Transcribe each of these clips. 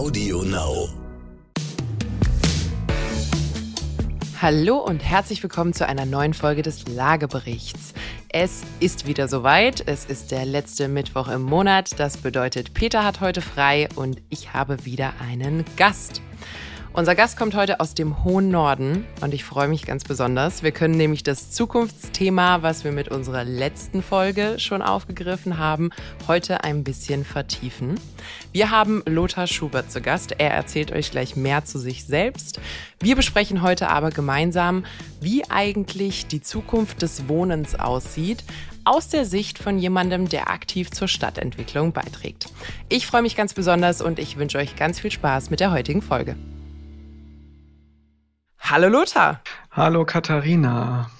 Audio Now. Hallo und herzlich willkommen zu einer neuen Folge des Lageberichts. Es ist wieder soweit. Es ist der letzte Mittwoch im Monat. Das bedeutet, Peter hat heute frei und ich habe wieder einen Gast. Unser Gast kommt heute aus dem hohen Norden und ich freue mich ganz besonders. Wir können nämlich das Zukunftsthema, was wir mit unserer letzten Folge schon aufgegriffen haben, heute ein bisschen vertiefen. Wir haben Lothar Schubert zu Gast. Er erzählt euch gleich mehr zu sich selbst. Wir besprechen heute aber gemeinsam, wie eigentlich die Zukunft des Wohnens aussieht, aus der Sicht von jemandem, der aktiv zur Stadtentwicklung beiträgt. Ich freue mich ganz besonders und ich wünsche euch ganz viel Spaß mit der heutigen Folge. Hallo Lothar. Hallo Katharina.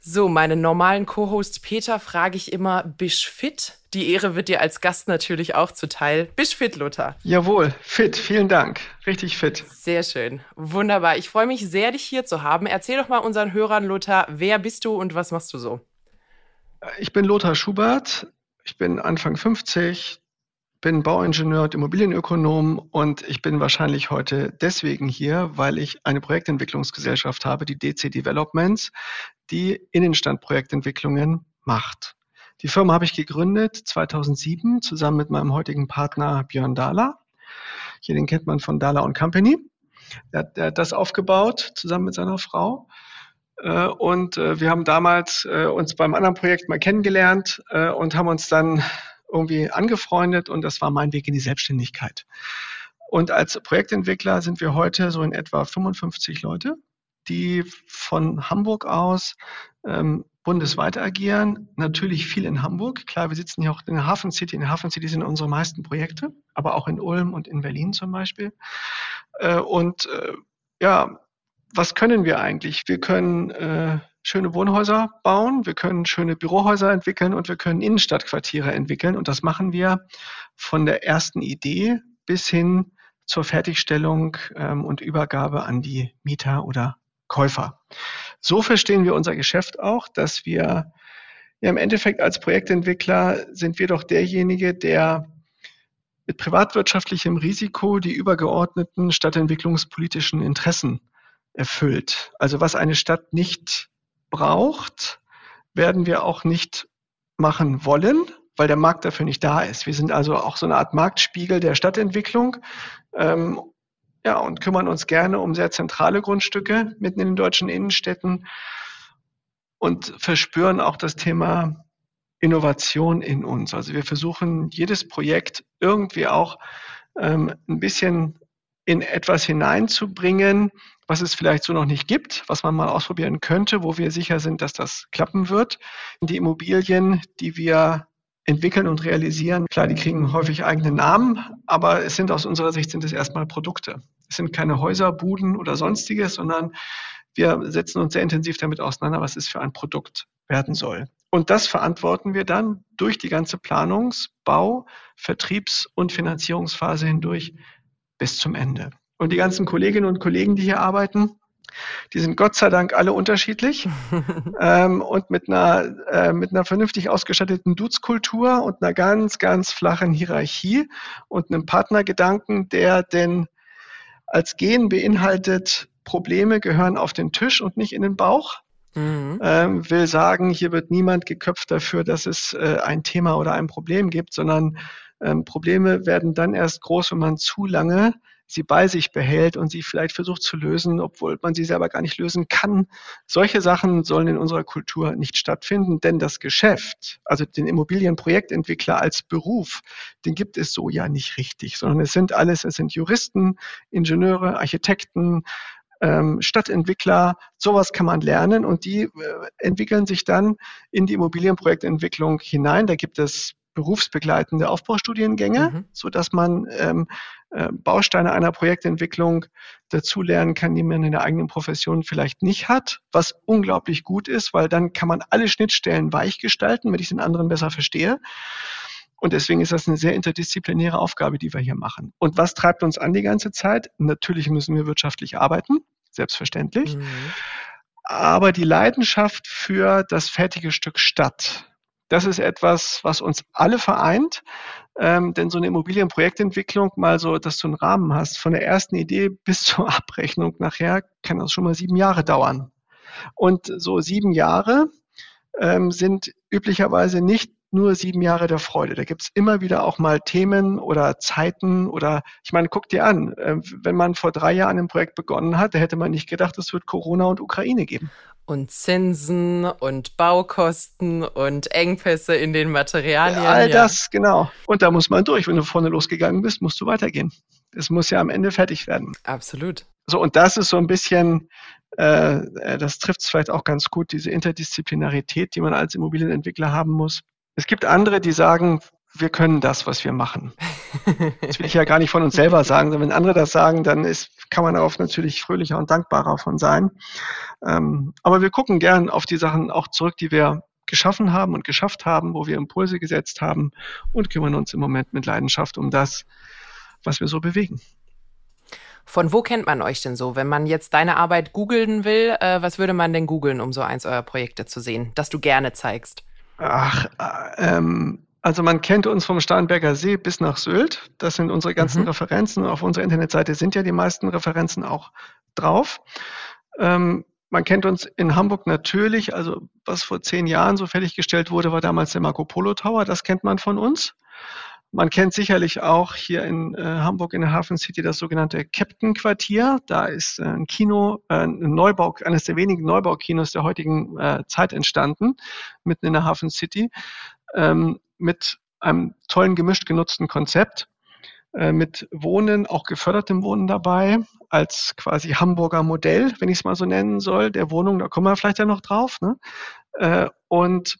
So, meinen normalen Co-Host Peter frage ich immer, bist fit? Die Ehre wird dir als Gast natürlich auch zuteil. Bist fit, Lothar? Jawohl, fit. Vielen Dank. Richtig fit. Sehr schön. Wunderbar. Ich freue mich sehr, dich hier zu haben. Erzähl doch mal unseren Hörern, Lothar, wer bist du und was machst du so? Ich bin Lothar Schubert. Ich bin Anfang 50, bin Bauingenieur und Immobilienökonom und ich bin wahrscheinlich heute deswegen hier, weil ich eine Projektentwicklungsgesellschaft habe, die DC Developments, die Innenstandprojektentwicklungen macht. Die Firma habe ich gegründet 2007 zusammen mit meinem heutigen Partner Björn Dahler. Hier den kennt man von Dahler Company. Er hat, er hat das aufgebaut zusammen mit seiner Frau. Äh, und äh, wir haben damals äh, uns beim anderen Projekt mal kennengelernt und haben uns dann irgendwie angefreundet und das war mein Weg in die Selbstständigkeit. Und als Projektentwickler sind wir heute so in etwa 55 Leute, die von Hamburg aus ähm, bundesweit agieren. Natürlich viel in Hamburg. Klar, wir sitzen hier auch in der Hafen City. In der Hafen City sind unsere meisten Projekte, aber auch in Ulm und in Berlin zum Beispiel. Äh, und äh, ja, was können wir eigentlich? Wir können äh, schöne Wohnhäuser bauen, wir können schöne Bürohäuser entwickeln und wir können Innenstadtquartiere entwickeln. Und das machen wir von der ersten Idee bis hin zur Fertigstellung ähm, und Übergabe an die Mieter oder Käufer. So verstehen wir unser Geschäft auch, dass wir ja, im Endeffekt als Projektentwickler sind wir doch derjenige, der mit privatwirtschaftlichem Risiko die übergeordneten stadtentwicklungspolitischen Interessen erfüllt. Also was eine Stadt nicht braucht, werden wir auch nicht machen wollen, weil der Markt dafür nicht da ist. Wir sind also auch so eine Art Marktspiegel der Stadtentwicklung. Ähm, ja, und kümmern uns gerne um sehr zentrale Grundstücke mitten in den deutschen Innenstädten und verspüren auch das Thema Innovation in uns. Also wir versuchen jedes Projekt irgendwie auch ähm, ein bisschen in etwas hineinzubringen, was es vielleicht so noch nicht gibt, was man mal ausprobieren könnte, wo wir sicher sind, dass das klappen wird. Die Immobilien, die wir entwickeln und realisieren, klar, die kriegen häufig eigene Namen, aber es sind aus unserer Sicht sind es erstmal Produkte. Es sind keine Häuser, Buden oder sonstiges, sondern wir setzen uns sehr intensiv damit auseinander, was es für ein Produkt werden soll. Und das verantworten wir dann durch die ganze Planungs-, Bau-, Vertriebs- und Finanzierungsphase hindurch bis zum Ende. Und die ganzen Kolleginnen und Kollegen, die hier arbeiten, die sind Gott sei Dank alle unterschiedlich ähm, und mit einer, äh, mit einer vernünftig ausgestatteten Duzkultur und einer ganz, ganz flachen Hierarchie und einem Partnergedanken, der denn als Gen beinhaltet, Probleme gehören auf den Tisch und nicht in den Bauch. Mhm. Ähm, will sagen, hier wird niemand geköpft dafür, dass es äh, ein Thema oder ein Problem gibt, sondern ähm, Probleme werden dann erst groß, wenn man zu lange sie bei sich behält und sie vielleicht versucht zu lösen, obwohl man sie selber gar nicht lösen kann. Solche Sachen sollen in unserer Kultur nicht stattfinden, denn das Geschäft, also den Immobilienprojektentwickler als Beruf, den gibt es so ja nicht richtig, sondern es sind alles, es sind Juristen, Ingenieure, Architekten, ähm, Stadtentwickler, sowas kann man lernen und die äh, entwickeln sich dann in die Immobilienprojektentwicklung hinein. Da gibt es berufsbegleitende Aufbaustudiengänge, mhm. so dass man ähm, äh, Bausteine einer Projektentwicklung dazulernen kann, die man in der eigenen Profession vielleicht nicht hat, was unglaublich gut ist, weil dann kann man alle Schnittstellen weich gestalten, wenn ich den anderen besser verstehe. Und deswegen ist das eine sehr interdisziplinäre Aufgabe, die wir hier machen. Und was treibt uns an die ganze Zeit? Natürlich müssen wir wirtschaftlich arbeiten, selbstverständlich. Mhm. Aber die Leidenschaft für das fertige Stück Stadt, Das ist etwas, was uns alle vereint. Ähm, denn so eine Immobilienprojektentwicklung, mal so, dass du einen Rahmen hast, von der ersten Idee bis zur Abrechnung nachher, kann das schon mal sieben Jahre dauern. Und so sieben Jahre ähm, sind üblicherweise nicht nur sieben Jahre der Freude. Da gibt's immer wieder auch mal Themen oder Zeiten oder ich meine, guck dir an, äh, wenn man vor drei Jahren ein Projekt begonnen hat, da hätte man nicht gedacht, es wird Corona und Ukraine geben und Zinsen und Baukosten und Engpässe in den Materialien. Ja, all das, genau. Und da muss man durch. Wenn du vorne losgegangen bist, musst du weitergehen. Es muss ja am Ende fertig werden. Absolut. So, und das ist so ein bisschen, äh, äh das trifft es vielleicht auch ganz gut, diese Interdisziplinarität, die man als Immobilienentwickler haben muss. Es gibt andere, die sagen, wir können das, was wir machen. Das will ich ja gar nicht von uns selber sagen, sondern wenn andere das sagen, dann ist, kann man darauf natürlich fröhlicher und dankbarer von sein. Ähm, aber wir gucken gern auf die Sachen auch zurück, die wir geschaffen haben und geschafft haben, wo wir Impulse gesetzt haben und kümmern uns im Moment mit Leidenschaft um das, was wir so bewegen. Von wo kennt man euch denn so? Wenn man jetzt deine Arbeit googeln will, äh, was würde man denn googeln, um so eins eurer Projekte zu sehen, das du gerne zeigst? Ach, äh, ähm, also man kennt uns vom Starnberger See bis nach Sylt. Das sind unsere ganzen mhm. Referenzen. Auf unserer Internetseite sind ja die meisten Referenzen auch drauf. Ähm, man kennt uns in Hamburg natürlich, also was vor zehn Jahren so fertiggestellt wurde, war damals der Marco Polo Tower, das kennt man von uns. Man kennt sicherlich auch hier in äh, Hamburg in der Hafen City das sogenannte Captain Quartier. Da ist äh, ein Kino, äh, ein Neubau, eines der wenigen Neubaukinos der heutigen äh, Zeit entstanden, mitten in der Hafen City. Ähm, mit einem tollen gemischt genutzten Konzept, äh, mit Wohnen, auch gefördertem Wohnen dabei, als quasi Hamburger Modell, wenn ich es mal so nennen soll, der Wohnung, da kommen wir vielleicht ja noch drauf. Ne? Äh, und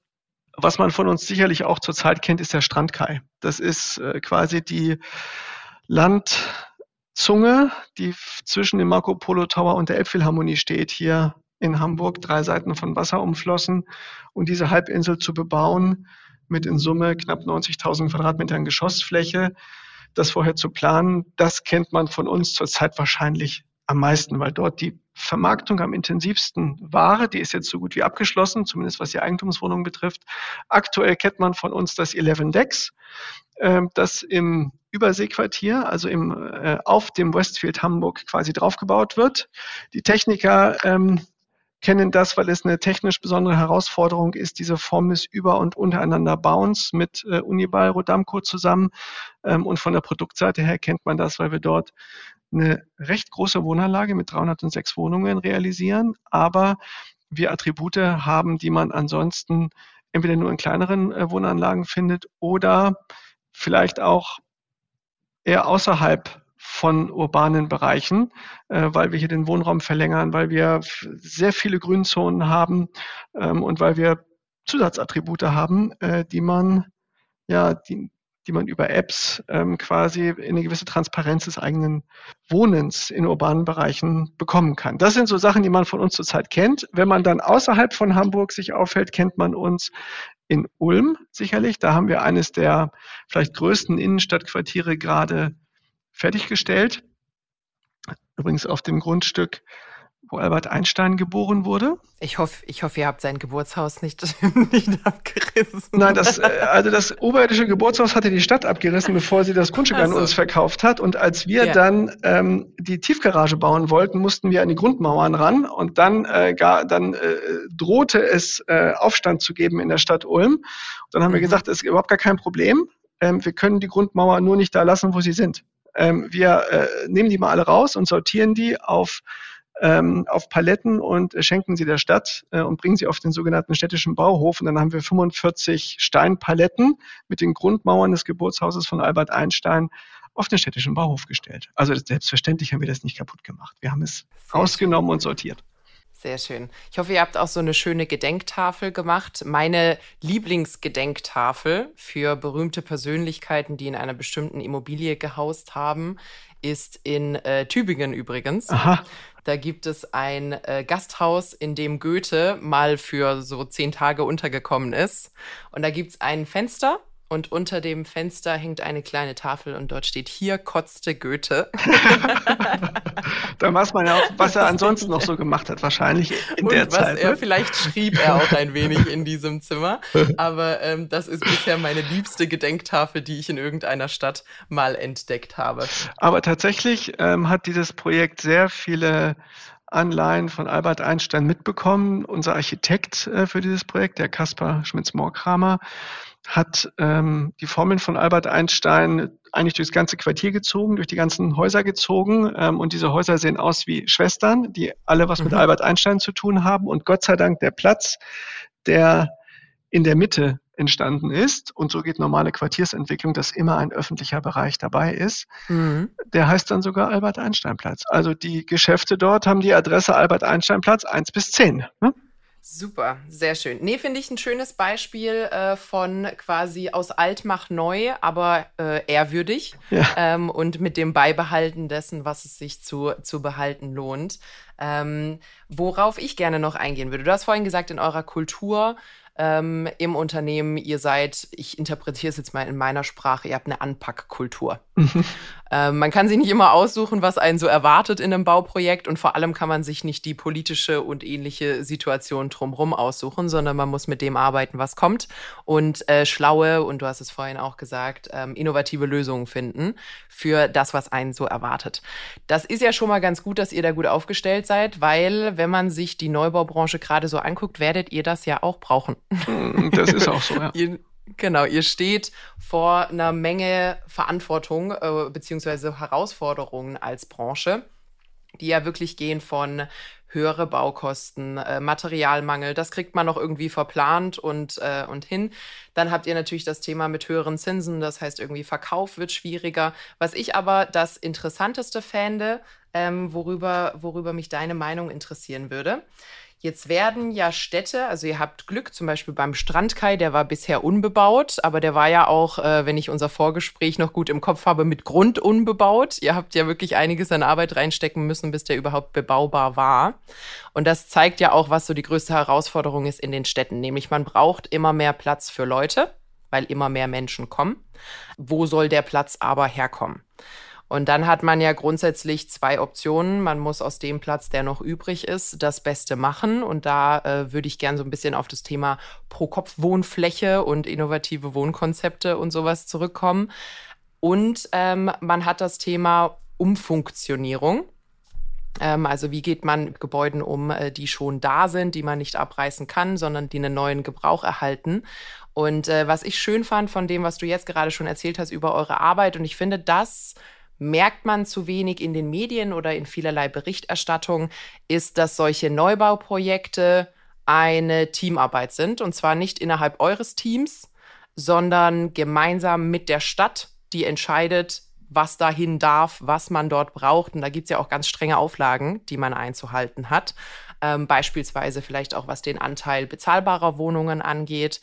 was man von uns sicherlich auch zurzeit kennt, ist der Strandkai. Das ist äh, quasi die Landzunge, die zwischen dem Marco Polo Tower und der Elbphilharmonie steht, hier in Hamburg, drei Seiten von Wasser umflossen. Und diese Halbinsel zu bebauen, mit in Summe knapp 90.000 Quadratmetern Geschossfläche. Das vorher zu planen, das kennt man von uns zurzeit wahrscheinlich am meisten, weil dort die Vermarktung am intensivsten war. Die ist jetzt so gut wie abgeschlossen, zumindest was die Eigentumswohnungen betrifft. Aktuell kennt man von uns das 11 Decks, äh, das im Überseequartier, also im, äh, auf dem Westfield Hamburg quasi draufgebaut wird. Die Techniker ähm, kennen das, weil es eine technisch besondere Herausforderung ist, diese Form des Über- und Untereinander Bauens mit äh, Uniball Rodamco zusammen. Ähm, und von der Produktseite her kennt man das, weil wir dort eine recht große Wohnanlage mit 306 Wohnungen realisieren, aber wir Attribute haben, die man ansonsten entweder nur in kleineren äh, Wohnanlagen findet oder vielleicht auch eher außerhalb von urbanen Bereichen, äh, weil wir hier den Wohnraum verlängern, weil wir sehr viele Grünzonen haben ähm, und weil wir Zusatzattribute haben, äh, die man ja, die, die man über Apps ähm, quasi in eine gewisse Transparenz des eigenen Wohnens in urbanen Bereichen bekommen kann. Das sind so Sachen, die man von uns zurzeit kennt. Wenn man dann außerhalb von Hamburg sich aufhält, kennt man uns in Ulm sicherlich. Da haben wir eines der vielleicht größten Innenstadtquartiere gerade fertiggestellt. Übrigens auf dem Grundstück, wo Albert Einstein geboren wurde. Ich hoffe, ich hoffe, ihr habt sein Geburtshaus nicht, nicht abgerissen. Nein, das, äh, also das oberirdische Geburtshaus hatte die Stadt abgerissen, bevor sie das Grundstück also. an uns verkauft hat. Und als wir ja. dann ähm, die Tiefgarage bauen wollten, mussten wir an die Grundmauern ran. Und dann, äh, gar, dann äh, drohte es, äh, Aufstand zu geben in der Stadt Ulm. Und dann haben mhm. wir gesagt, das ist überhaupt gar kein Problem. Ähm, wir können die Grundmauer nur nicht da lassen, wo sie sind. Ähm, wir äh, nehmen die mal alle raus und sortieren die auf ähm, auf Paletten und schenken sie der Stadt äh, und bringen sie auf den sogenannten städtischen Bauhof. Und dann haben wir 45 Steinpaletten mit den Grundmauern des Geburtshauses von Albert Einstein auf den städtischen Bauhof gestellt. Also selbstverständlich haben wir das nicht kaputt gemacht. Wir haben es rausgenommen und sortiert. Sehr schön. Ich hoffe, ihr habt auch so eine schöne Gedenktafel gemacht. Meine Lieblingsgedenktafel für berühmte Persönlichkeiten, die in einer bestimmten Immobilie gehaust haben, ist in äh, Tübingen übrigens. Aha. Da gibt es ein äh, Gasthaus, in dem Goethe mal für so zehn Tage untergekommen ist. Und da gibt es ein Fenster und unter dem Fenster hängt eine kleine Tafel und dort steht, hier kotzte Goethe. da weiß man ja auch, was er ansonsten noch so gemacht hat, wahrscheinlich in und der was Zeit. Er, ne? vielleicht schrieb er auch ein wenig in diesem Zimmer, aber ähm, das ist bisher meine liebste Gedenktafel, die ich in irgendeiner Stadt mal entdeckt habe. Aber tatsächlich ähm, hat dieses Projekt sehr viele Anleihen von Albert Einstein mitbekommen. Unser Architekt äh, für dieses Projekt, der Kaspar Schmitz-Morkramer, hat ähm, die Formeln von Albert Einstein eigentlich durchs ganze Quartier gezogen, durch die ganzen Häuser gezogen. Ähm, und diese Häuser sehen aus wie Schwestern, die alle was mhm. mit Albert Einstein zu tun haben. Und Gott sei Dank der Platz, der in der Mitte entstanden ist, und so geht normale Quartiersentwicklung, dass immer ein öffentlicher Bereich dabei ist, mhm. der heißt dann sogar Albert Einstein Platz. Also die Geschäfte dort haben die Adresse Albert Einstein Platz 1 bis 10. Ne? Super, sehr schön. Nee, finde ich ein schönes Beispiel äh, von quasi aus alt mach neu, aber äh, ehrwürdig ja. ähm, und mit dem Beibehalten dessen, was es sich zu, zu behalten lohnt. Ähm, worauf ich gerne noch eingehen würde. Du hast vorhin gesagt, in eurer Kultur ähm, im Unternehmen, ihr seid, ich interpretiere es jetzt mal in meiner Sprache, ihr habt eine Anpackkultur. Mhm. Ähm, man kann sich nicht immer aussuchen, was einen so erwartet in einem Bauprojekt und vor allem kann man sich nicht die politische und ähnliche Situation drumherum aussuchen, sondern man muss mit dem arbeiten, was kommt und äh, schlaue, und du hast es vorhin auch gesagt, ähm, innovative Lösungen finden für das, was einen so erwartet. Das ist ja schon mal ganz gut, dass ihr da gut aufgestellt seid, weil wenn man sich die Neubaubranche gerade so anguckt, werdet ihr das ja auch brauchen. Das ist auch so, ja. ihr, Genau, ihr steht vor einer Menge Verantwortung äh, beziehungsweise Herausforderungen als Branche, die ja wirklich gehen von höhere Baukosten, äh, Materialmangel, das kriegt man noch irgendwie verplant und, äh, und hin. Dann habt ihr natürlich das Thema mit höheren Zinsen, das heißt irgendwie Verkauf wird schwieriger. Was ich aber das Interessanteste fände, ähm, worüber, worüber mich deine Meinung interessieren würde, Jetzt werden ja Städte, also ihr habt Glück, zum Beispiel beim Strandkai, der war bisher unbebaut, aber der war ja auch, äh, wenn ich unser Vorgespräch noch gut im Kopf habe, mit Grund unbebaut. Ihr habt ja wirklich einiges an Arbeit reinstecken müssen, bis der überhaupt bebaubar war. Und das zeigt ja auch, was so die größte Herausforderung ist in den Städten, nämlich man braucht immer mehr Platz für Leute, weil immer mehr Menschen kommen. Wo soll der Platz aber herkommen? Und dann hat man ja grundsätzlich zwei Optionen. Man muss aus dem Platz, der noch übrig ist, das Beste machen. Und da äh, würde ich gern so ein bisschen auf das Thema Pro-Kopf-Wohnfläche und innovative Wohnkonzepte und sowas zurückkommen. Und ähm, man hat das Thema Umfunktionierung. Ähm, also wie geht man mit Gebäuden um, äh, die schon da sind, die man nicht abreißen kann, sondern die einen neuen Gebrauch erhalten. Und äh, was ich schön fand von dem, was du jetzt gerade schon erzählt hast über eure Arbeit, und ich finde, das merkt man zu wenig in den Medien oder in vielerlei Berichterstattung, ist, dass solche Neubauprojekte eine Teamarbeit sind. Und zwar nicht innerhalb eures Teams, sondern gemeinsam mit der Stadt, die entscheidet, was dahin darf, was man dort braucht. Und da gibt es ja auch ganz strenge Auflagen, die man einzuhalten hat. Ähm, beispielsweise vielleicht auch, was den Anteil bezahlbarer Wohnungen angeht.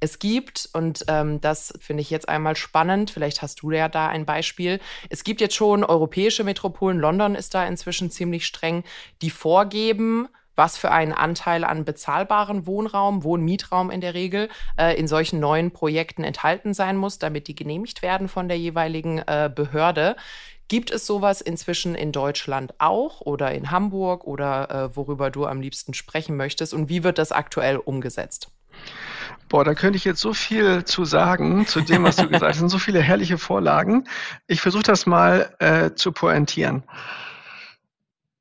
Es gibt, und ähm, das finde ich jetzt einmal spannend, vielleicht hast du ja da ein Beispiel, es gibt jetzt schon europäische Metropolen, London ist da inzwischen ziemlich streng, die vorgeben, was für einen Anteil an bezahlbaren Wohnraum, Wohnmietraum in der Regel, äh, in solchen neuen Projekten enthalten sein muss, damit die genehmigt werden von der jeweiligen äh, Behörde. Gibt es sowas inzwischen in Deutschland auch oder in Hamburg oder äh, worüber du am liebsten sprechen möchtest? Und wie wird das aktuell umgesetzt? Boah, da könnte ich jetzt so viel zu sagen, zu dem, was du gesagt hast. Es sind so viele herrliche Vorlagen. Ich versuche das mal äh, zu pointieren.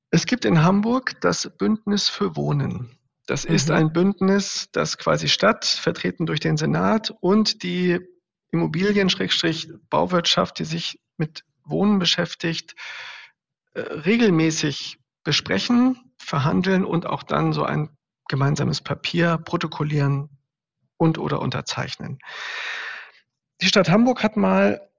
Es gibt in Hamburg das Bündnis für Wohnen. Das mhm. ist ein Bündnis, das quasi Stadt, vertreten durch den Senat und die Immobilien-Bauwirtschaft, die sich mit Wohnen beschäftigt, äh, regelmäßig besprechen, verhandeln und auch dann so ein gemeinsames Papier protokollieren, und oder unterzeichnen. Die Stadt Hamburg hat mal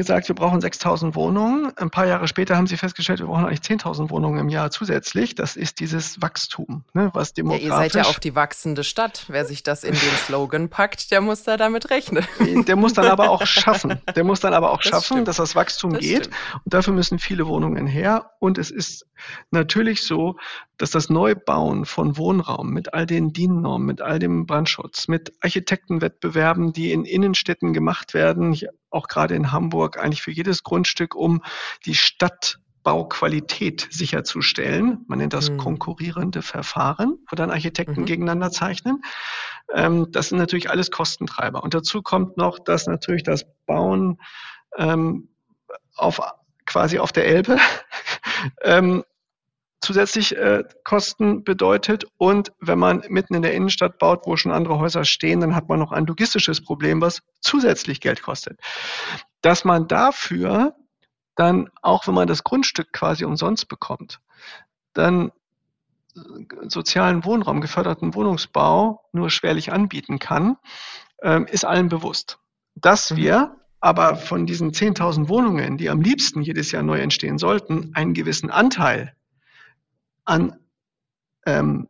gesagt, wir brauchen 6000 Wohnungen. Ein paar Jahre später haben sie festgestellt, wir brauchen eigentlich 10.000 Wohnungen im Jahr zusätzlich. Das ist dieses Wachstum, ne, was demografisch... Ja, ihr seid ja auch die wachsende Stadt. Wer sich das in den Slogan packt, der muss da damit rechnen. Der muss dann aber auch schaffen. Der muss dann aber auch das schaffen, stimmt. dass das Wachstum das geht. Stimmt. Und dafür müssen viele Wohnungen her. Und es ist natürlich so, dass das Neubauen von Wohnraum mit all den DIN-Normen, mit all dem Brandschutz, mit Architektenwettbewerben, die in Innenstädten gemacht werden, auch gerade in Hamburg, eigentlich für jedes Grundstück, um die Stadtbauqualität sicherzustellen. Man nennt das mhm. konkurrierende Verfahren, wo dann Architekten mhm. gegeneinander zeichnen. Ähm, das sind natürlich alles Kostentreiber. Und dazu kommt noch, dass natürlich das Bauen ähm, auf quasi auf der Elbe ähm, zusätzlich äh, Kosten bedeutet. Und wenn man mitten in der Innenstadt baut, wo schon andere Häuser stehen, dann hat man noch ein logistisches Problem, was zusätzlich Geld kostet. Dass man dafür dann, auch wenn man das Grundstück quasi umsonst bekommt, dann äh, sozialen Wohnraum, geförderten Wohnungsbau nur schwerlich anbieten kann, ähm, ist allen bewusst. Dass mhm. wir aber von diesen 10.000 Wohnungen, die am liebsten jedes Jahr neu entstehen sollten, einen gewissen Anteil an ähm,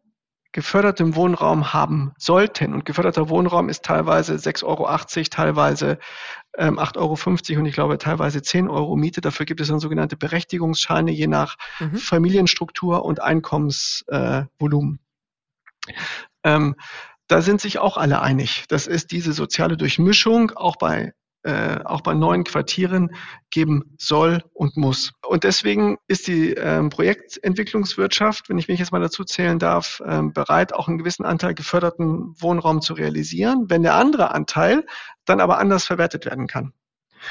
gefördertem Wohnraum haben sollten. Und geförderter Wohnraum ist teilweise 6,80 Euro, teilweise ähm, 8,50 Euro und ich glaube teilweise 10 Euro Miete. Dafür gibt es dann sogenannte Berechtigungsscheine je nach mhm. Familienstruktur und Einkommensvolumen. Äh, ähm, da sind sich auch alle einig. Das ist diese soziale Durchmischung auch bei äh, auch bei neuen Quartieren geben soll und muss. Und deswegen ist die ähm, Projektentwicklungswirtschaft, wenn ich mich jetzt mal dazu zählen darf, ähm, bereit, auch einen gewissen Anteil geförderten Wohnraum zu realisieren, wenn der andere Anteil dann aber anders verwertet werden kann.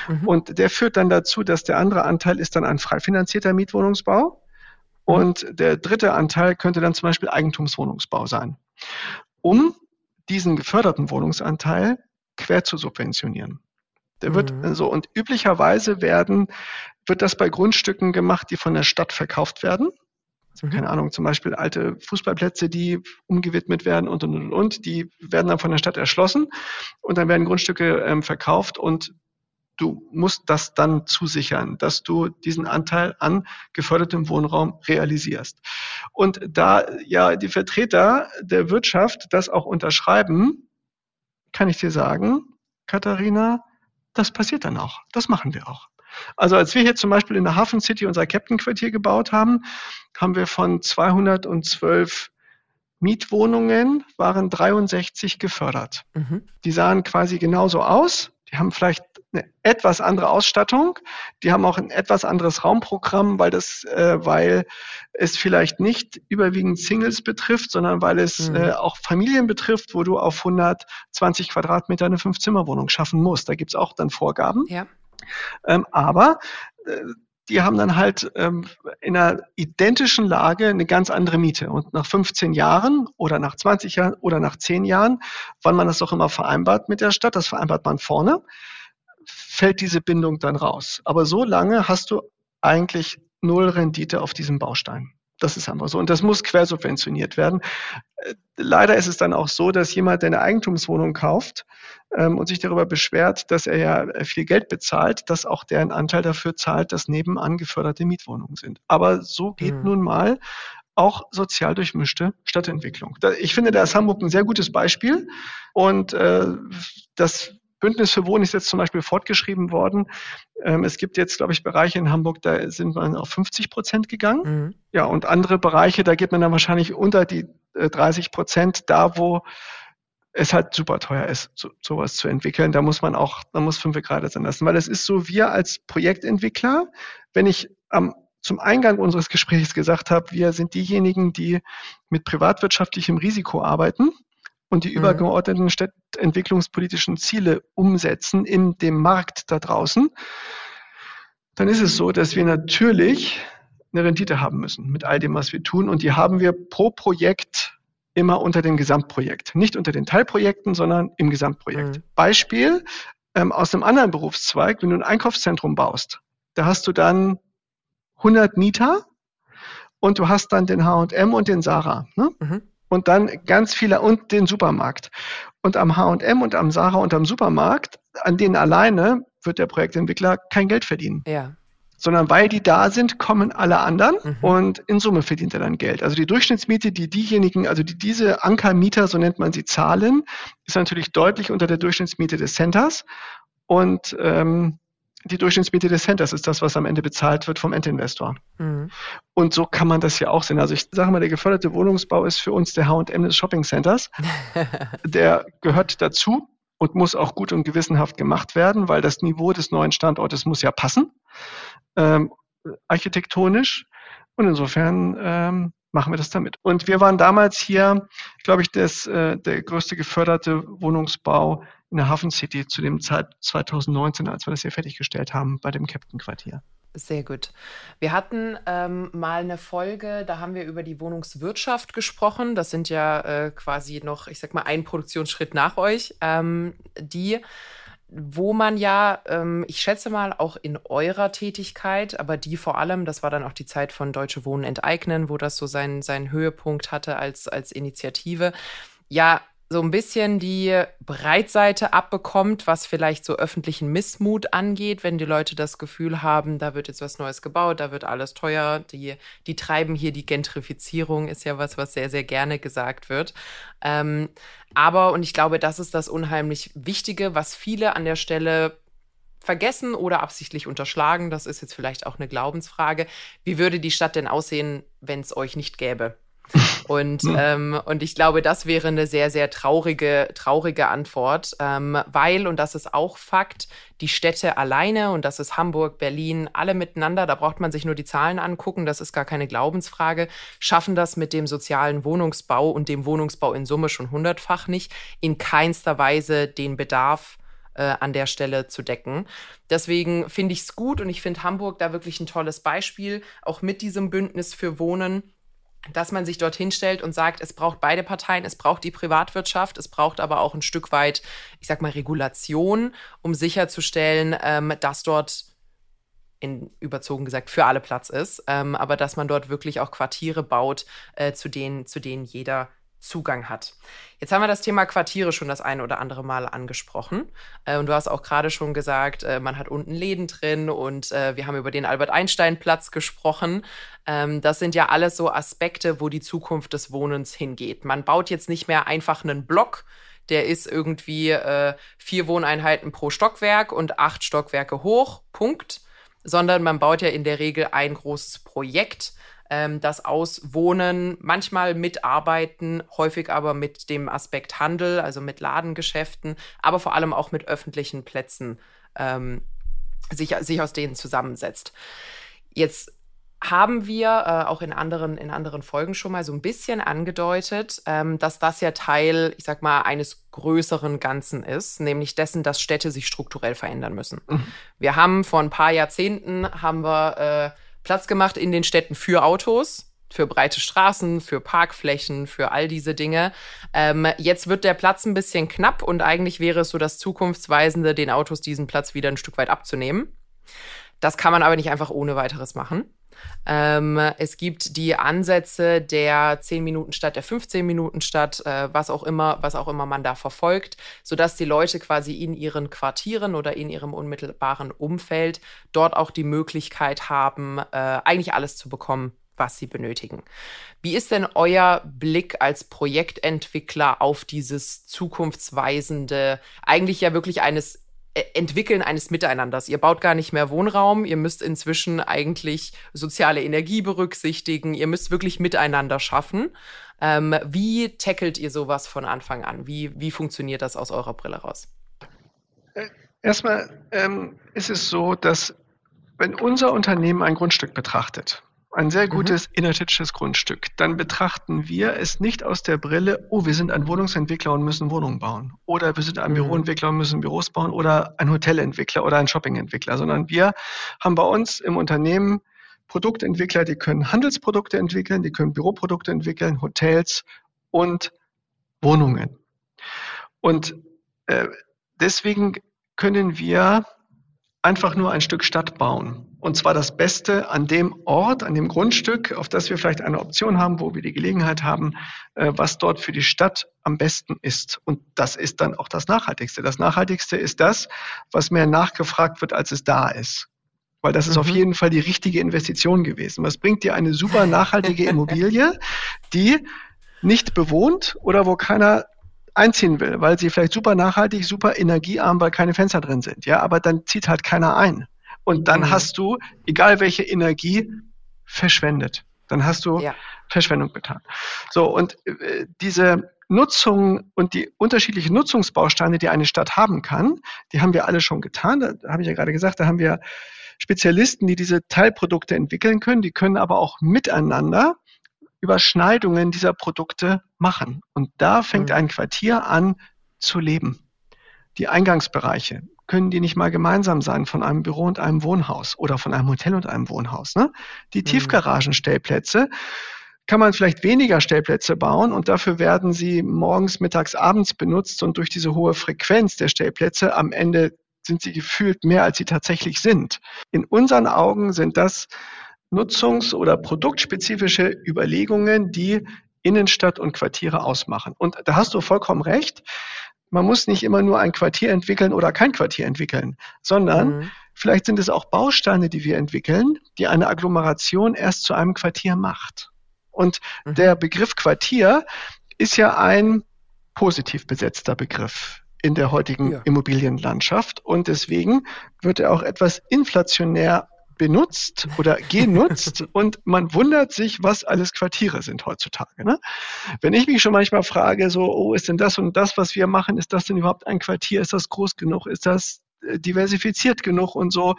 Mhm. Und der führt dann dazu, dass der andere Anteil ist dann ein frei finanzierter Mietwohnungsbau mhm. und der dritte Anteil könnte dann zum Beispiel Eigentumswohnungsbau sein. Um diesen geförderten Wohnungsanteil quer zu subventionieren. Der wird mhm. so und üblicherweise werden wird das bei Grundstücken gemacht, die von der Stadt verkauft werden. Also, mhm. Keine Ahnung, zum Beispiel alte Fußballplätze, die umgewidmet werden und und und und, die werden dann von der Stadt erschlossen und dann werden Grundstücke ähm, verkauft und du musst das dann zusichern, dass du diesen Anteil an gefördertem Wohnraum realisierst. Und da ja die Vertreter der Wirtschaft das auch unterschreiben, kann ich dir sagen, Katharina, das passiert dann auch. Das machen wir auch. Also als wir hier zum Beispiel in der Hafen City unser Captain-Quartier gebaut haben, haben wir von 212 Mietwohnungen waren 63 gefördert. Mhm. Die sahen quasi genauso aus. Die haben vielleicht eine etwas andere Ausstattung. Die haben auch ein etwas anderes Raumprogramm, weil das, äh, weil es vielleicht nicht überwiegend Singles betrifft, sondern weil es mhm. äh, auch Familien betrifft, wo du auf 120 Quadratmeter eine Fünf-Zimmer-Wohnung schaffen musst. Da gibt's auch dann Vorgaben. Ja. Ähm, aber äh, die haben dann halt ähm, in einer identischen Lage eine ganz andere Miete. Und nach 15 Jahren oder nach 20 Jahren oder nach 10 Jahren, wann man das auch immer vereinbart mit der Stadt, das vereinbart man vorne, fällt diese Bindung dann raus. Aber so lange hast du eigentlich null Rendite auf diesem Baustein. Das ist einfach so. Und das muss quersubventioniert werden. Äh, leider ist es dann auch so, dass jemand, der eine Eigentumswohnung kauft ähm, und sich darüber beschwert, dass er ja äh, viel Geld bezahlt, dass auch der einen Anteil dafür zahlt, dass nebenan geförderte Mietwohnungen sind. Aber so geht mhm. nun mal auch sozial durchmischte Stadtentwicklung. Ich finde, da ist Hamburg ein sehr gutes Beispiel. Und äh, das Bündnis für Wohnen ist jetzt zum Beispiel fortgeschrieben worden. Ähm, es gibt jetzt, glaube ich, Bereiche in Hamburg, da sind wir auf 50 Prozent gegangen. Mhm. Ja, und andere Bereiche, da geht man dann wahrscheinlich unter die äh, 30 Prozent, da wo es halt super teuer ist, so, sowas zu entwickeln. Da muss man auch, da muss fünf gerade sein lassen. Weil es ist so, wir als Projektentwickler, wenn ich am zum Eingang unseres Gesprächs gesagt habe, wir sind diejenigen, die mit privatwirtschaftlichem Risiko arbeiten und die mhm. übergeordneten stadtentwicklungspolitischen Ziele umsetzen in dem Markt da draußen, dann ist es so, dass wir natürlich eine Rendite haben müssen mit all dem, was wir tun. Und die haben wir pro Projekt immer unter dem Gesamtprojekt. Nicht unter den Teilprojekten, sondern im Gesamtprojekt. Mhm. Beispiel ähm, aus einem anderen Berufszweig, wenn du ein Einkaufszentrum baust, da hast du dann 100 Mieter und du hast dann den H&M und den Sarah. Ne? Mhm und dann ganz viele und den Supermarkt. Und am H&M und am Sarah und am Supermarkt, an denen alleine wird der Projektentwickler kein Geld verdienen. Ja. Sondern weil die da sind, kommen alle anderen Mhm. und in Summe verdient er dann Geld. Also die Durchschnittsmiete, die diejenigen, also die diese Ankermieter, so nennt man sie, zahlen, ist natürlich deutlich unter der Durchschnittsmiete des Centers. Und ähm, die Durchschnittsmiete des Centers ist das, was am Ende bezahlt wird vom Endinvestor. Mhm. Und so kann man das ja auch sehen. Also ich sage mal, der geförderte Wohnungsbau ist für uns der H&M des Shopping Centers. Der gehört dazu und muss auch gut und gewissenhaft gemacht werden, weil das Niveau des neuen Standortes muss ja passen, ähm, architektonisch. Und insofern ähm, machen wir das damit. Und wir waren damals hier, glaube ich, das, äh, der größte geförderte Wohnungsbau in der Hafen City zu dem Zeit 2019, als wir das hier fertiggestellt haben bei dem Captain Quartier. Sehr gut. Wir hatten ähm, mal eine Folge, da haben wir über die Wohnungswirtschaft gesprochen. Das sind ja äh, quasi noch, ich sag mal, ein Produktionsschritt nach euch. Ähm, die, wo man ja, ähm, ich schätze mal, auch in eurer Tätigkeit, aber die vor allem, das war dann auch die Zeit von Deutsche Wohnen enteignen, wo das so seinen, seinen Höhepunkt hatte als, als Initiative, ja so ein bisschen die Breitseite abbekommt, was vielleicht so öffentlichen Missmut angeht, wenn die Leute das Gefühl haben, da wird jetzt was Neues gebaut, da wird alles teuer, die, die treiben hier die Gentrifizierung, ist ja was, was sehr, sehr gerne gesagt wird. Ähm, aber, und ich glaube, das ist das unheimlich Wichtige, was viele an der Stelle vergessen oder absichtlich unterschlagen. Das ist jetzt vielleicht auch eine Glaubensfrage. Wie würde die Stadt denn aussehen, wenn es euch nicht gäbe? Und, ähm, und ich glaube, das wäre eine sehr, sehr traurige, traurige Antwort, ähm, weil, und das ist auch Fakt, die Städte alleine, und das ist Hamburg, Berlin, alle miteinander, da braucht man sich nur die Zahlen angucken, das ist gar keine Glaubensfrage, schaffen das mit dem sozialen Wohnungsbau und dem Wohnungsbau in Summe schon hundertfach nicht, in keinster Weise den Bedarf äh, an der Stelle zu decken. Deswegen finde ich es gut und ich finde Hamburg da wirklich ein tolles Beispiel, auch mit diesem Bündnis für Wohnen dass man sich dorthin stellt und sagt, es braucht beide Parteien, es braucht die Privatwirtschaft, es braucht aber auch ein Stück weit, ich sag mal, Regulation, um sicherzustellen, ähm, dass dort in überzogen gesagt für alle Platz ist, ähm, aber dass man dort wirklich auch Quartiere baut, äh, zu denen, zu denen jeder Zugang hat. Jetzt haben wir das Thema Quartiere schon das eine oder andere Mal angesprochen. Äh, und du hast auch gerade schon gesagt, äh, man hat unten Läden drin und äh, wir haben über den Albert-Einstein-Platz gesprochen. Ähm, das sind ja alles so Aspekte, wo die Zukunft des Wohnens hingeht. Man baut jetzt nicht mehr einfach einen Block, der ist irgendwie vier Wohneinheiten pro Stockwerk und acht Stockwerke hoch, Punkt. Sondern man baut ja in der Regel ein großes Projekt ähm, das Auswohnen, manchmal mit Arbeiten, häufig aber mit dem Aspekt Handel, also mit Ladengeschäften, aber vor allem auch mit öffentlichen Plätzen ähm, sich, sich aus denen zusammensetzt. Jetzt haben wir äh, auch in anderen, in anderen Folgen schon mal so ein bisschen angedeutet, ähm, dass das ja Teil, ich sag mal, eines größeren Ganzen ist, nämlich dessen, dass Städte sich strukturell verändern müssen. Mhm. Wir haben vor ein paar Jahrzehnten haben wir äh, Platz gemacht in den Städten für Autos, für breite Straßen, für Parkflächen, für all diese Dinge. Ähm, jetzt wird der Platz ein bisschen knapp und eigentlich wäre es so das Zukunftsweisende, den Autos diesen Platz wieder ein Stück weit abzunehmen. Das kann man aber nicht einfach ohne weiteres machen. Ähm, es gibt die Ansätze der 10 Minuten Stadt, der 15 Minuten Stadt, äh, was auch immer, was auch immer man da verfolgt, sodass die Leute quasi in ihren Quartieren oder in ihrem unmittelbaren Umfeld dort auch die Möglichkeit haben, äh, eigentlich alles zu bekommen, was sie benötigen. Wie ist denn euer Blick als Projektentwickler auf dieses zukunftsweisende, eigentlich ja wirklich eines Entwickeln eines Miteinanders. Ihr baut gar nicht mehr Wohnraum, ihr müsst inzwischen eigentlich soziale Energie berücksichtigen, ihr müsst wirklich miteinander schaffen. Ähm, wie tackelt ihr sowas von Anfang an? Wie, wie funktioniert das aus eurer Brille raus? Äh, erstmal ähm, ist es so, dass wenn unser Unternehmen ein Grundstück betrachtet, ein sehr mhm. gutes mhm. innerstädtisches Grundstück, dann betrachten wir es nicht aus der Brille, oh, wir sind ein Wohnungsentwickler und müssen Wohnungen bauen. Oder wir sind ein mhm. Büroentwickler und müssen Büros bauen oder ein Hotelentwickler oder ein Shoppingentwickler, sondern wir haben bei uns im Unternehmen Produktentwickler, die können Handelsprodukte entwickeln, die können Büroprodukte entwickeln, Hotels und Wohnungen. Und äh, deswegen können wir einfach nur ein Stück Stadt bauen und zwar das Beste an dem Ort, an dem Grundstück, auf das wir vielleicht eine Option haben, wo wir die Gelegenheit haben, äh, was dort für die Stadt am besten ist. Und das ist dann auch das Nachhaltigste. Das Nachhaltigste ist das, was mehr nachgefragt wird, als es da ist. Weil das ist mhm. auf jeden Fall die richtige Investition gewesen. Was bringt dir eine super nachhaltige Immobilie, die nicht bewohnt oder wo keiner einziehen will, weil sie vielleicht super nachhaltig, super energiearm, weil keine Fenster drin sind. Ja, aber dann zieht halt keiner ein. Und dann mhm. hast du, egal welche Energie, verschwendet. Dann hast du ja. Verschwendung getan. So, und äh, diese Nutzung und die unterschiedlichen Nutzungsbausteine, die eine Stadt haben kann, die haben wir alle schon getan. Da habe ich ja gerade gesagt, da haben wir Spezialisten, die diese Teilprodukte entwickeln können. Die können aber auch miteinander Überschneidungen dieser Produkte machen. Und da fängt mhm. ein Quartier an zu leben. Die Eingangsbereiche, können die nicht mal gemeinsam sein von einem Büro und einem Wohnhaus oder von einem Hotel und einem Wohnhaus? Ne? Die mhm. Tiefgaragenstellplätze kann man vielleicht weniger Stellplätze bauen und dafür werden sie morgens, mittags, abends benutzt und durch diese hohe Frequenz der Stellplätze am Ende sind sie gefühlt mehr, als sie tatsächlich sind. In unseren Augen sind das nutzungs- oder produktspezifische Überlegungen, die Innenstadt und Quartiere ausmachen. Und da hast du vollkommen recht man muss nicht immer nur ein Quartier entwickeln oder kein Quartier entwickeln, sondern mhm. vielleicht sind es auch Bausteine, die wir entwickeln, die eine Agglomeration erst zu einem Quartier macht. Und mhm. der Begriff Quartier ist ja ein positiv besetzter Begriff in der heutigen ja. Immobilienlandschaft und deswegen wird er auch etwas inflationär benutzt oder genutzt und man wundert sich, was alles Quartiere sind heutzutage. Ne? Wenn ich mich schon manchmal frage, so, oh, ist denn das und das, was wir machen, ist das denn überhaupt ein Quartier? Ist das groß genug? Ist das äh, diversifiziert genug und so.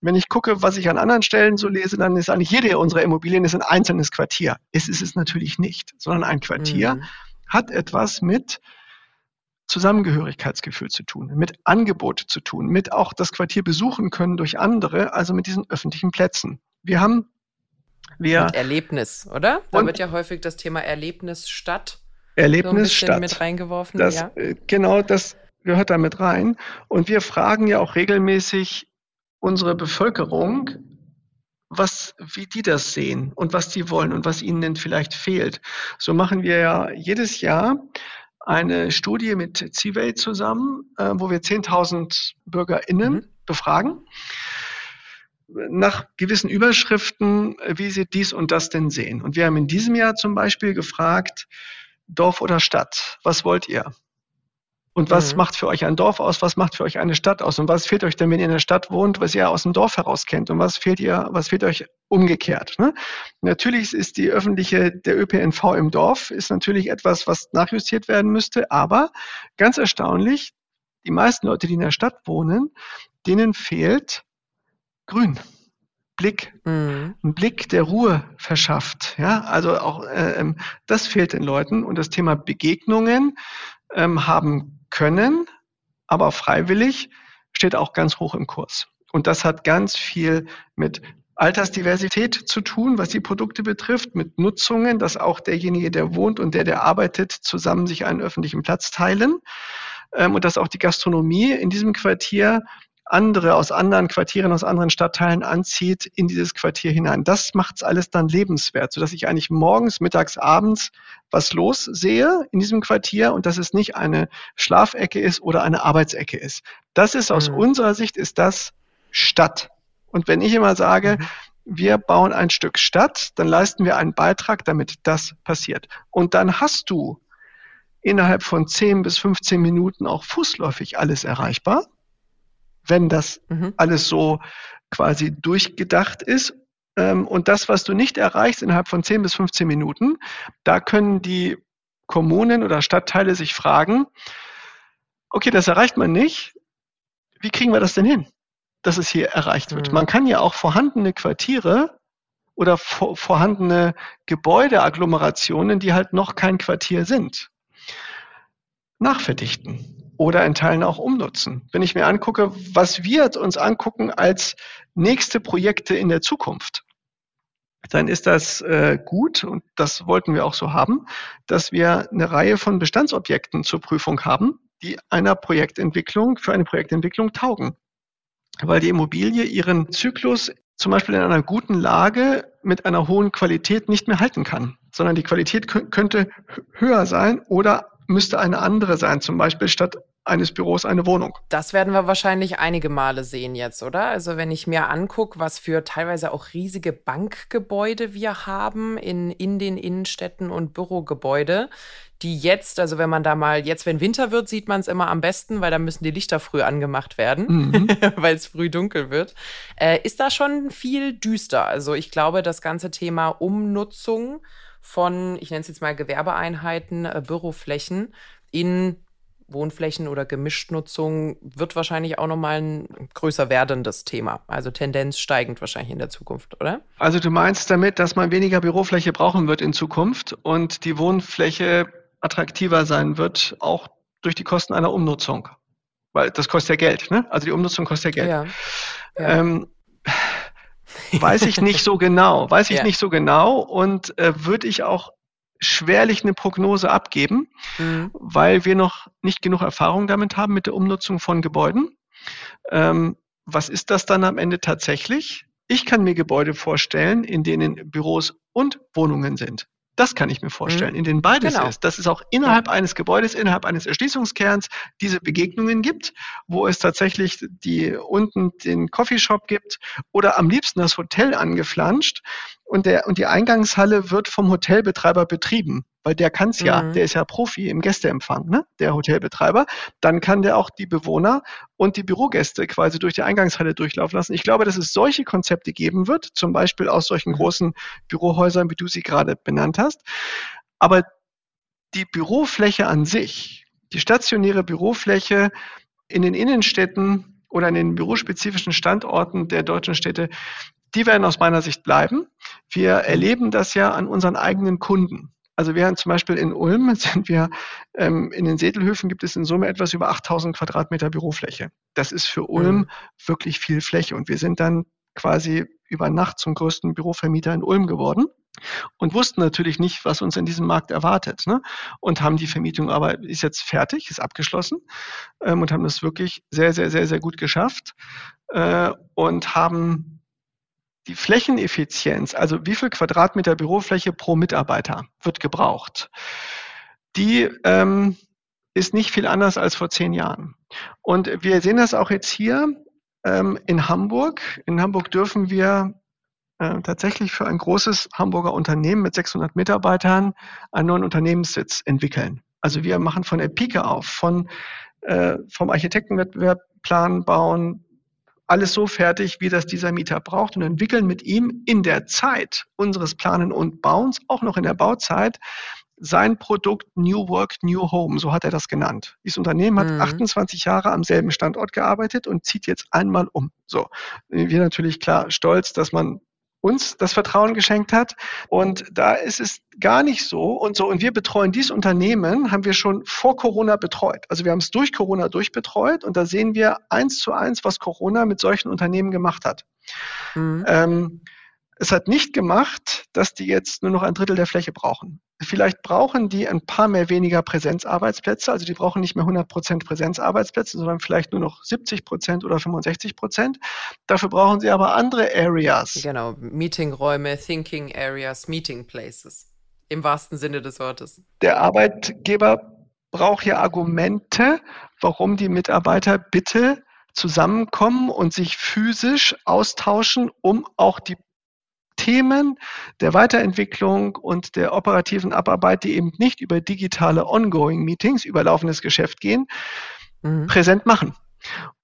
Wenn ich gucke, was ich an anderen Stellen so lese, dann ist eigentlich jede unserer Immobilien ist ein einzelnes Quartier. Es ist es natürlich nicht, sondern ein Quartier mhm. hat etwas mit Zusammengehörigkeitsgefühl zu tun, mit Angebot zu tun, mit auch das Quartier besuchen können durch andere, also mit diesen öffentlichen Plätzen. Wir haben wir mit Erlebnis, oder? Da wird ja häufig das Thema Erlebnis statt Erlebnis so statt mit reingeworfen. Das, ja. Äh, genau, das gehört da mit rein. Und wir fragen ja auch regelmäßig unsere Bevölkerung, was, wie die das sehen und was die wollen und was ihnen denn vielleicht fehlt. So machen wir ja jedes Jahr eine Studie mit Civey zusammen, äh, wo wir 10.000 BürgerInnen mhm. befragen nach gewissen Überschriften, wie sie dies und das denn sehen. Und wir haben in diesem Jahr zum Beispiel gefragt, Dorf oder Stadt, was wollt ihr? Und was mhm. macht für euch ein Dorf aus? Was macht für euch eine Stadt aus? Und was fehlt euch denn, wenn ihr in der Stadt wohnt, was ihr aus dem Dorf heraus kennt? Und was fehlt ihr, was fehlt euch umgekehrt? Ne? Natürlich ist die öffentliche, der ÖPNV im Dorf ist natürlich etwas, was nachjustiert werden müsste. Aber ganz erstaunlich, die meisten Leute, die in der Stadt wohnen, denen fehlt Grün. Blick, mhm. ein Blick, der Ruhe verschafft. Ja, also auch äh, ähm, das fehlt den Leuten und das Thema Begegnungen ähm, haben können, aber freiwillig steht auch ganz hoch im Kurs. Und das hat ganz viel mit Altersdiversität zu tun, was die Produkte betrifft, mit Nutzungen, dass auch derjenige, der wohnt und der, der arbeitet, zusammen sich einen öffentlichen Platz teilen. Ähm, und dass auch die Gastronomie in diesem Quartier andere aus anderen Quartieren, aus anderen Stadtteilen anzieht in dieses Quartier hinein. Das macht es alles dann lebenswert, sodass ich eigentlich morgens, mittags, abends was los sehe in diesem Quartier und dass es nicht eine Schlafecke ist oder eine Arbeitsecke ist. Das ist aus mhm. unserer Sicht ist das Stadt. Und wenn ich immer sage, mhm. wir bauen ein Stück Stadt, dann leisten wir einen Beitrag, damit das passiert. Und dann hast du innerhalb von 10 bis 15 Minuten auch fußläufig alles erreichbar wenn das mhm. alles so quasi durchgedacht ist. Ähm, und das, was du nicht erreichst innerhalb von 10 bis 15 Minuten, da können die Kommunen oder Stadtteile sich fragen, okay, das erreicht man nicht. Wie kriegen wir das denn hin, dass es hier erreicht wird? Mhm. Man kann ja auch vorhandene Quartiere oder vor, vorhandene Gebäudeagglomerationen, die halt noch kein Quartier sind, nachverdichten oder in Teilen auch umnutzen. Wenn ich mir angucke, was wir uns angucken als nächste Projekte in der Zukunft, dann ist das äh, gut und das wollten wir auch so haben, dass wir eine Reihe von Bestandsobjekten zur Prüfung haben, die einer Projektentwicklung, für eine Projektentwicklung taugen. Weil die Immobilie ihren Zyklus zum Beispiel in einer guten Lage mit einer hohen Qualität nicht mehr halten kann, sondern die Qualität könnte höher sein oder müsste eine andere sein, zum Beispiel statt eines Büros eine Wohnung. Das werden wir wahrscheinlich einige Male sehen jetzt, oder? Also wenn ich mir angucke, was für teilweise auch riesige Bankgebäude wir haben in, in den Innenstädten und Bürogebäude, die jetzt, also wenn man da mal, jetzt wenn Winter wird, sieht man es immer am besten, weil da müssen die Lichter früh angemacht werden, mhm. weil es früh dunkel wird. Äh, ist da schon viel düster. Also ich glaube, das ganze Thema Umnutzung von, ich nenne es jetzt mal Gewerbeeinheiten, äh, Büroflächen in Wohnflächen oder Gemischtnutzung wird wahrscheinlich auch nochmal ein größer werdendes Thema. Also Tendenz steigend wahrscheinlich in der Zukunft, oder? Also du meinst damit, dass man weniger Bürofläche brauchen wird in Zukunft und die Wohnfläche attraktiver sein wird, auch durch die Kosten einer Umnutzung. Weil das kostet ja Geld, ne? Also die Umnutzung kostet ja Geld. Ja. Ja. Ähm, weiß ich nicht so genau, weiß ich ja. nicht so genau und äh, würde ich auch schwerlich eine Prognose abgeben, mhm. weil wir noch nicht genug Erfahrung damit haben mit der Umnutzung von Gebäuden. Ähm, was ist das dann am Ende tatsächlich? Ich kann mir Gebäude vorstellen, in denen Büros und Wohnungen sind. Das kann ich mir vorstellen, mhm. in denen beides genau. ist. Dass es auch innerhalb ja. eines Gebäudes, innerhalb eines Erschließungskerns diese Begegnungen gibt, wo es tatsächlich die unten den Coffeeshop gibt oder am liebsten das Hotel angeflanscht und, der, und die Eingangshalle wird vom Hotelbetreiber betrieben, weil der kann es ja, mhm. der ist ja Profi im Gästeempfang, ne? der Hotelbetreiber. Dann kann der auch die Bewohner und die Bürogäste quasi durch die Eingangshalle durchlaufen lassen. Ich glaube, dass es solche Konzepte geben wird, zum Beispiel aus solchen mhm. großen Bürohäusern, wie du sie gerade benannt hast. Aber die Bürofläche an sich, die stationäre Bürofläche in den Innenstädten oder in den bürospezifischen Standorten der deutschen Städte, die werden aus meiner Sicht bleiben. Wir erleben das ja an unseren eigenen Kunden. Also wir haben zum Beispiel in Ulm sind wir, ähm, in den Sedelhöfen gibt es in Summe etwas über 8000 Quadratmeter Bürofläche. Das ist für Ulm mhm. wirklich viel Fläche und wir sind dann quasi über Nacht zum größten Bürovermieter in Ulm geworden und wussten natürlich nicht, was uns in diesem Markt erwartet. Ne? Und haben die Vermietung aber, ist jetzt fertig, ist abgeschlossen ähm, und haben das wirklich sehr, sehr, sehr, sehr gut geschafft äh, und haben die Flächeneffizienz, also wie viel Quadratmeter Bürofläche pro Mitarbeiter wird gebraucht, die ähm, ist nicht viel anders als vor zehn Jahren. Und wir sehen das auch jetzt hier ähm, in Hamburg. In Hamburg dürfen wir äh, tatsächlich für ein großes Hamburger Unternehmen mit 600 Mitarbeitern einen neuen Unternehmenssitz entwickeln. Also wir machen von der Pike auf, von, äh, vom Architektenwettbewerb Plan bauen, alles so fertig, wie das dieser Mieter braucht und entwickeln mit ihm in der Zeit unseres Planen und Bauens, auch noch in der Bauzeit, sein Produkt New Work, New Home, so hat er das genannt. Dieses Unternehmen hat mhm. 28 Jahre am selben Standort gearbeitet und zieht jetzt einmal um. So, wir natürlich klar stolz, dass man uns das Vertrauen geschenkt hat. Und da ist es gar nicht so und so. Und wir betreuen dieses Unternehmen, haben wir schon vor Corona betreut. Also wir haben es durch Corona durchbetreut und da sehen wir eins zu eins, was Corona mit solchen Unternehmen gemacht hat. Mhm. Ähm, es hat nicht gemacht, dass die jetzt nur noch ein Drittel der Fläche brauchen. Vielleicht brauchen die ein paar mehr weniger Präsenzarbeitsplätze, also die brauchen nicht mehr 100 Prozent Präsenzarbeitsplätze, sondern vielleicht nur noch 70 Prozent oder 65 Prozent. Dafür brauchen sie aber andere Areas. Genau, Meetingräume, Thinking Areas, Meeting Places. Im wahrsten Sinne des Wortes. Der Arbeitgeber braucht ja Argumente, warum die Mitarbeiter bitte zusammenkommen und sich physisch austauschen, um auch die Themen der Weiterentwicklung und der operativen Abarbeit, die eben nicht über digitale Ongoing-Meetings, über laufendes Geschäft gehen, mhm. präsent machen.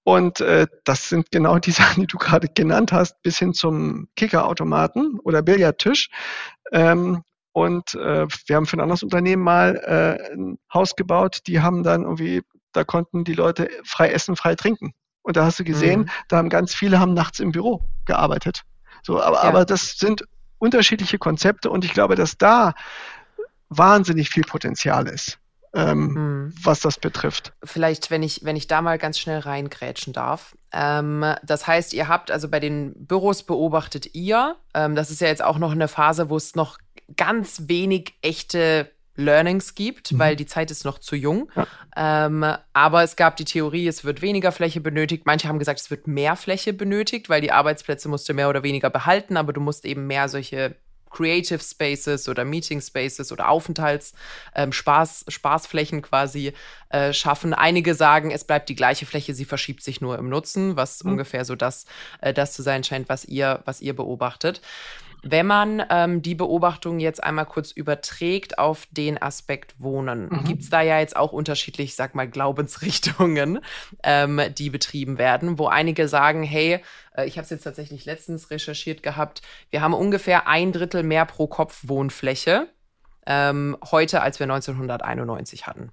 Und äh, das sind genau die Sachen, die du gerade genannt hast, bis hin zum Kickerautomaten oder Billardtisch. Ähm, und äh, wir haben für ein anderes Unternehmen mal äh, ein Haus gebaut, die haben dann irgendwie, da konnten die Leute frei essen, frei trinken. Und da hast du gesehen, mhm. da haben ganz viele haben nachts im Büro gearbeitet. So, aber, ja. aber das sind unterschiedliche Konzepte und ich glaube, dass da wahnsinnig viel Potenzial ist. Ähm, hm. was das betrifft. Vielleicht, wenn ich, wenn ich da mal ganz schnell reingrätschen darf. Ähm, das heißt, ihr habt also bei den Büros beobachtet ihr, ähm, das ist ja jetzt auch noch eine Phase, wo es noch ganz wenig echte Learnings gibt, mhm. weil die Zeit ist noch zu jung. Ja. Ähm, aber es gab die Theorie, es wird weniger Fläche benötigt. Manche haben gesagt, es wird mehr Fläche benötigt, weil die Arbeitsplätze musst du mehr oder weniger behalten, aber du musst eben mehr solche Creative Spaces oder Meeting Spaces oder Aufenthalts, ähm, Spaß, Spaßflächen quasi äh, schaffen. Einige sagen, es bleibt die gleiche Fläche, sie verschiebt sich nur im Nutzen, was mhm. ungefähr so das, äh, das zu sein scheint, was ihr, was ihr beobachtet. Wenn man ähm, die Beobachtung jetzt einmal kurz überträgt auf den Aspekt Wohnen, mhm. gibt es da ja jetzt auch unterschiedlich, sag mal, Glaubensrichtungen, ähm, die betrieben werden, wo einige sagen, hey, äh, ich habe es jetzt tatsächlich letztens recherchiert gehabt, wir haben ungefähr ein Drittel mehr pro Kopf Wohnfläche ähm, heute, als wir 1991 hatten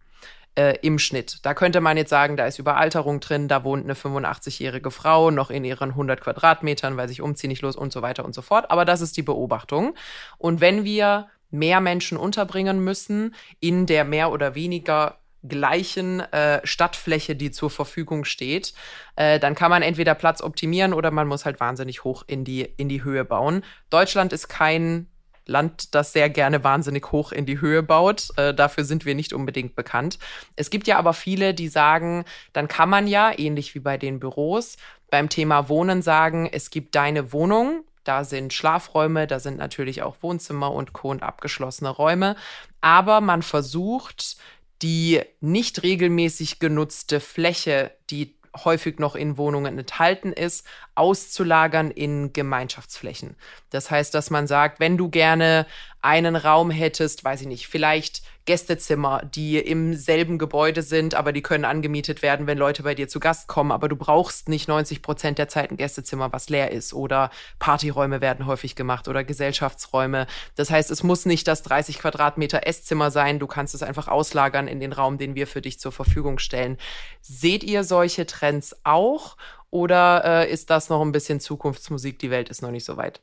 äh, im Schnitt. Da könnte man jetzt sagen, da ist Überalterung drin, da wohnt eine 85-jährige Frau noch in ihren 100 Quadratmetern, weil sich umziehen nicht los und so weiter und so fort. Aber das ist die Beobachtung. Und wenn wir mehr Menschen unterbringen müssen in der mehr oder weniger gleichen äh, Stadtfläche, die zur Verfügung steht, äh, dann kann man entweder Platz optimieren oder man muss halt wahnsinnig hoch in die, in die Höhe bauen. Deutschland ist kein Land, das sehr gerne wahnsinnig hoch in die Höhe baut. Äh, dafür sind wir nicht unbedingt bekannt. Es gibt ja aber viele, die sagen, dann kann man ja, ähnlich wie bei den Büros, beim Thema Wohnen sagen, es gibt deine Wohnung, da sind Schlafräume, da sind natürlich auch Wohnzimmer und Co. und abgeschlossene Räume. Aber man versucht, die nicht regelmäßig genutzte Fläche, die häufig noch in Wohnungen enthalten ist, auszulagern in Gemeinschaftsflächen. Das heißt, dass man sagt, wenn du gerne einen Raum hättest, weiß ich nicht, vielleicht Gästezimmer, die im selben Gebäude sind, aber die können angemietet werden, wenn Leute bei dir zu Gast kommen, aber du brauchst nicht 90 Prozent der Zeit ein Gästezimmer, was leer ist oder Partyräume werden häufig gemacht oder Gesellschaftsräume. Das heißt, es muss nicht das 30 Quadratmeter Esszimmer sein, du kannst es einfach auslagern in den Raum, den wir für dich zur Verfügung stellen. Seht ihr solche Trends auch oder äh, ist das noch ein bisschen Zukunftsmusik? Die Welt ist noch nicht so weit.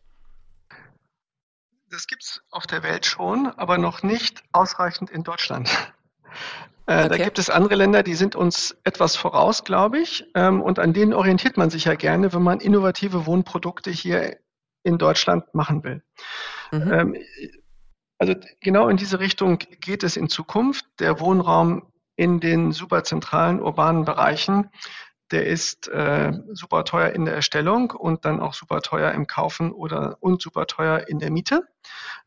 Das gibt es auf der Welt schon, aber noch nicht ausreichend in Deutschland. Äh, okay. Da gibt es andere Länder, die sind uns etwas voraus, glaube ich. Ähm, und an denen orientiert man sich ja gerne, wenn man innovative Wohnprodukte hier in Deutschland machen will. Mhm. Ähm, also genau in diese Richtung geht es in Zukunft. Der Wohnraum in den superzentralen urbanen Bereichen der ist äh, super teuer in der Erstellung und dann auch super teuer im Kaufen oder und super teuer in der Miete.